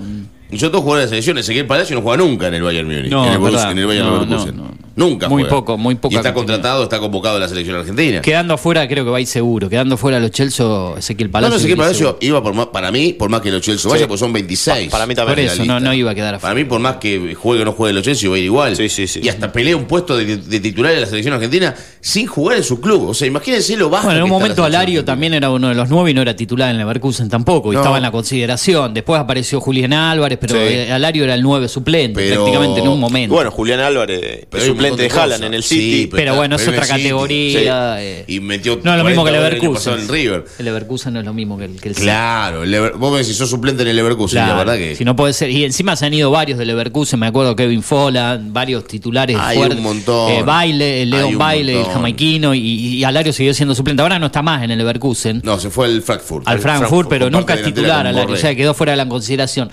Y son todos jugadores de la selección. Ezequiel Palacio no juega nunca en el Bayern Múnich. No, en el, Borussia- en el Bayern No, Leverkusen. no, no. Nunca Muy juega. poco, muy poca Y está contratado, está convocado a la selección argentina. Quedando afuera, creo que va a ir seguro. Quedando fuera los Chelsea, Ezequiel No, Palacio. no, Ezequiel a ir Palacio iba por más, para mí, por más que los Chelsea vaya, pues son 26. Pa- para mí también. Por eso, no, no iba a quedar afuera. Para mí, por más que juegue o no juegue los Chelsea, va a ir igual. Sí, sí, sí. Y hasta pelea un puesto de, de titular en la selección argentina sin jugar en su club. O sea, imagínense lo bajo. Bueno, en un momento Alario también era uno de los nueve y no era titular en Leverkusen tampoco. Y No. estaba en la consideración. Después apareció Julián Álvarez, pero Sí. eh, Alario era el nueve suplente Pero- prácticamente en un momento. Bueno, Julián Álvarez Pero suplente de Haaland en el Sí, City. Pero bueno, es el otra City, categoría, sí. eh. Y metió No es lo mismo que el 40 goles el año pasado Leverkusen. en River. El Leverkusen no es lo mismo que el, que el Claro, el Lever- vos me decís, sos suplente en el Leverkusen, Claro, la verdad que. Si no puede ser. Y encima se han ido varios de Leverkusen, me acuerdo Kevin Folland, varios titulares Hay fuertes. un montón. Eh, Baile, el Leon un Baile, el jamaiquino, y, y Alario siguió siendo suplente. Ahora no está más en el Leverkusen. No, se fue al Frankfurt. al Frankfurt, pero nunca es titular, Alario, o sea, quedó fuera de la consideración.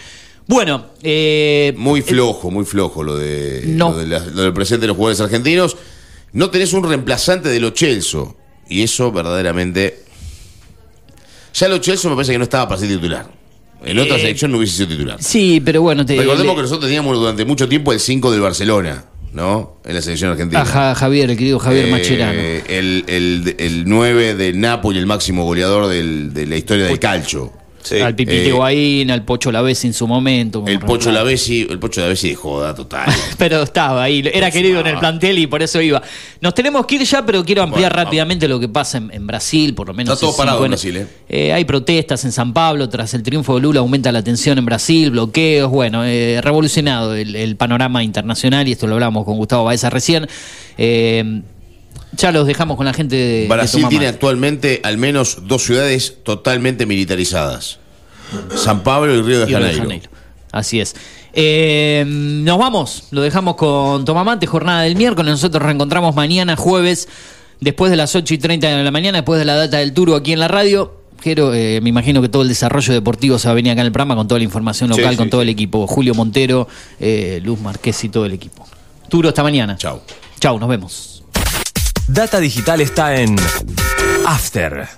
Bueno, eh, Muy flojo, muy flojo lo, de, No. lo, de la- lo del presente de los jugadores argentinos. No tenés un reemplazante de Lo Celso. Y eso verdaderamente. Ya Lo Celso me parece que no estaba para ser titular. En otra Eh, selección no hubiese sido titular. sí, pero bueno, te, Recordemos le- que nosotros teníamos durante mucho tiempo el 5 del Barcelona, ¿no? En la selección argentina. a Ja- Javier, el querido Javier Eh, Macherano. El, el, el 9 de Napoli, el máximo goleador del- de la historia del calcio. Al Pipite Eh, al Pocho Lavesi en su momento. El Pocho. Lavesi, el Pocho Lavesi de joda total. [LAUGHS] Pero estaba ahí, era querido en el plantel y por eso iba. Nos tenemos que ir ya, pero quiero ampliar Bueno, rápidamente lo que pasa en, en Brasil, por lo menos. Está todo parado en. Brasil, ¿eh? Eh, hay protestas en San Pablo, tras el triunfo de Lula aumenta la tensión en Brasil, bloqueos, bueno, eh, revolucionado el, el panorama internacional y esto lo hablamos con Gustavo Baeza recién. Ya los dejamos con la gente de de Brasil Tomamate. tiene actualmente al menos dos ciudades totalmente militarizadas. San Pablo y Río de Río de Janeiro. Janeiro. Así es. Eh, nos vamos, lo dejamos con Tomamante, jornada del miércoles. Nosotros reencontramos mañana, jueves, después de las 8 y 30 de la mañana, después de la data del Turo aquí en la radio. Quiero, eh, me imagino que todo el desarrollo deportivo se va a venir acá en el programa con toda la información local, sí, con todo el equipo. Julio Montero, eh, Luz Marqués y todo el equipo. Turo, hasta mañana. Chau. Chau, nos vemos. Data Digital está en After.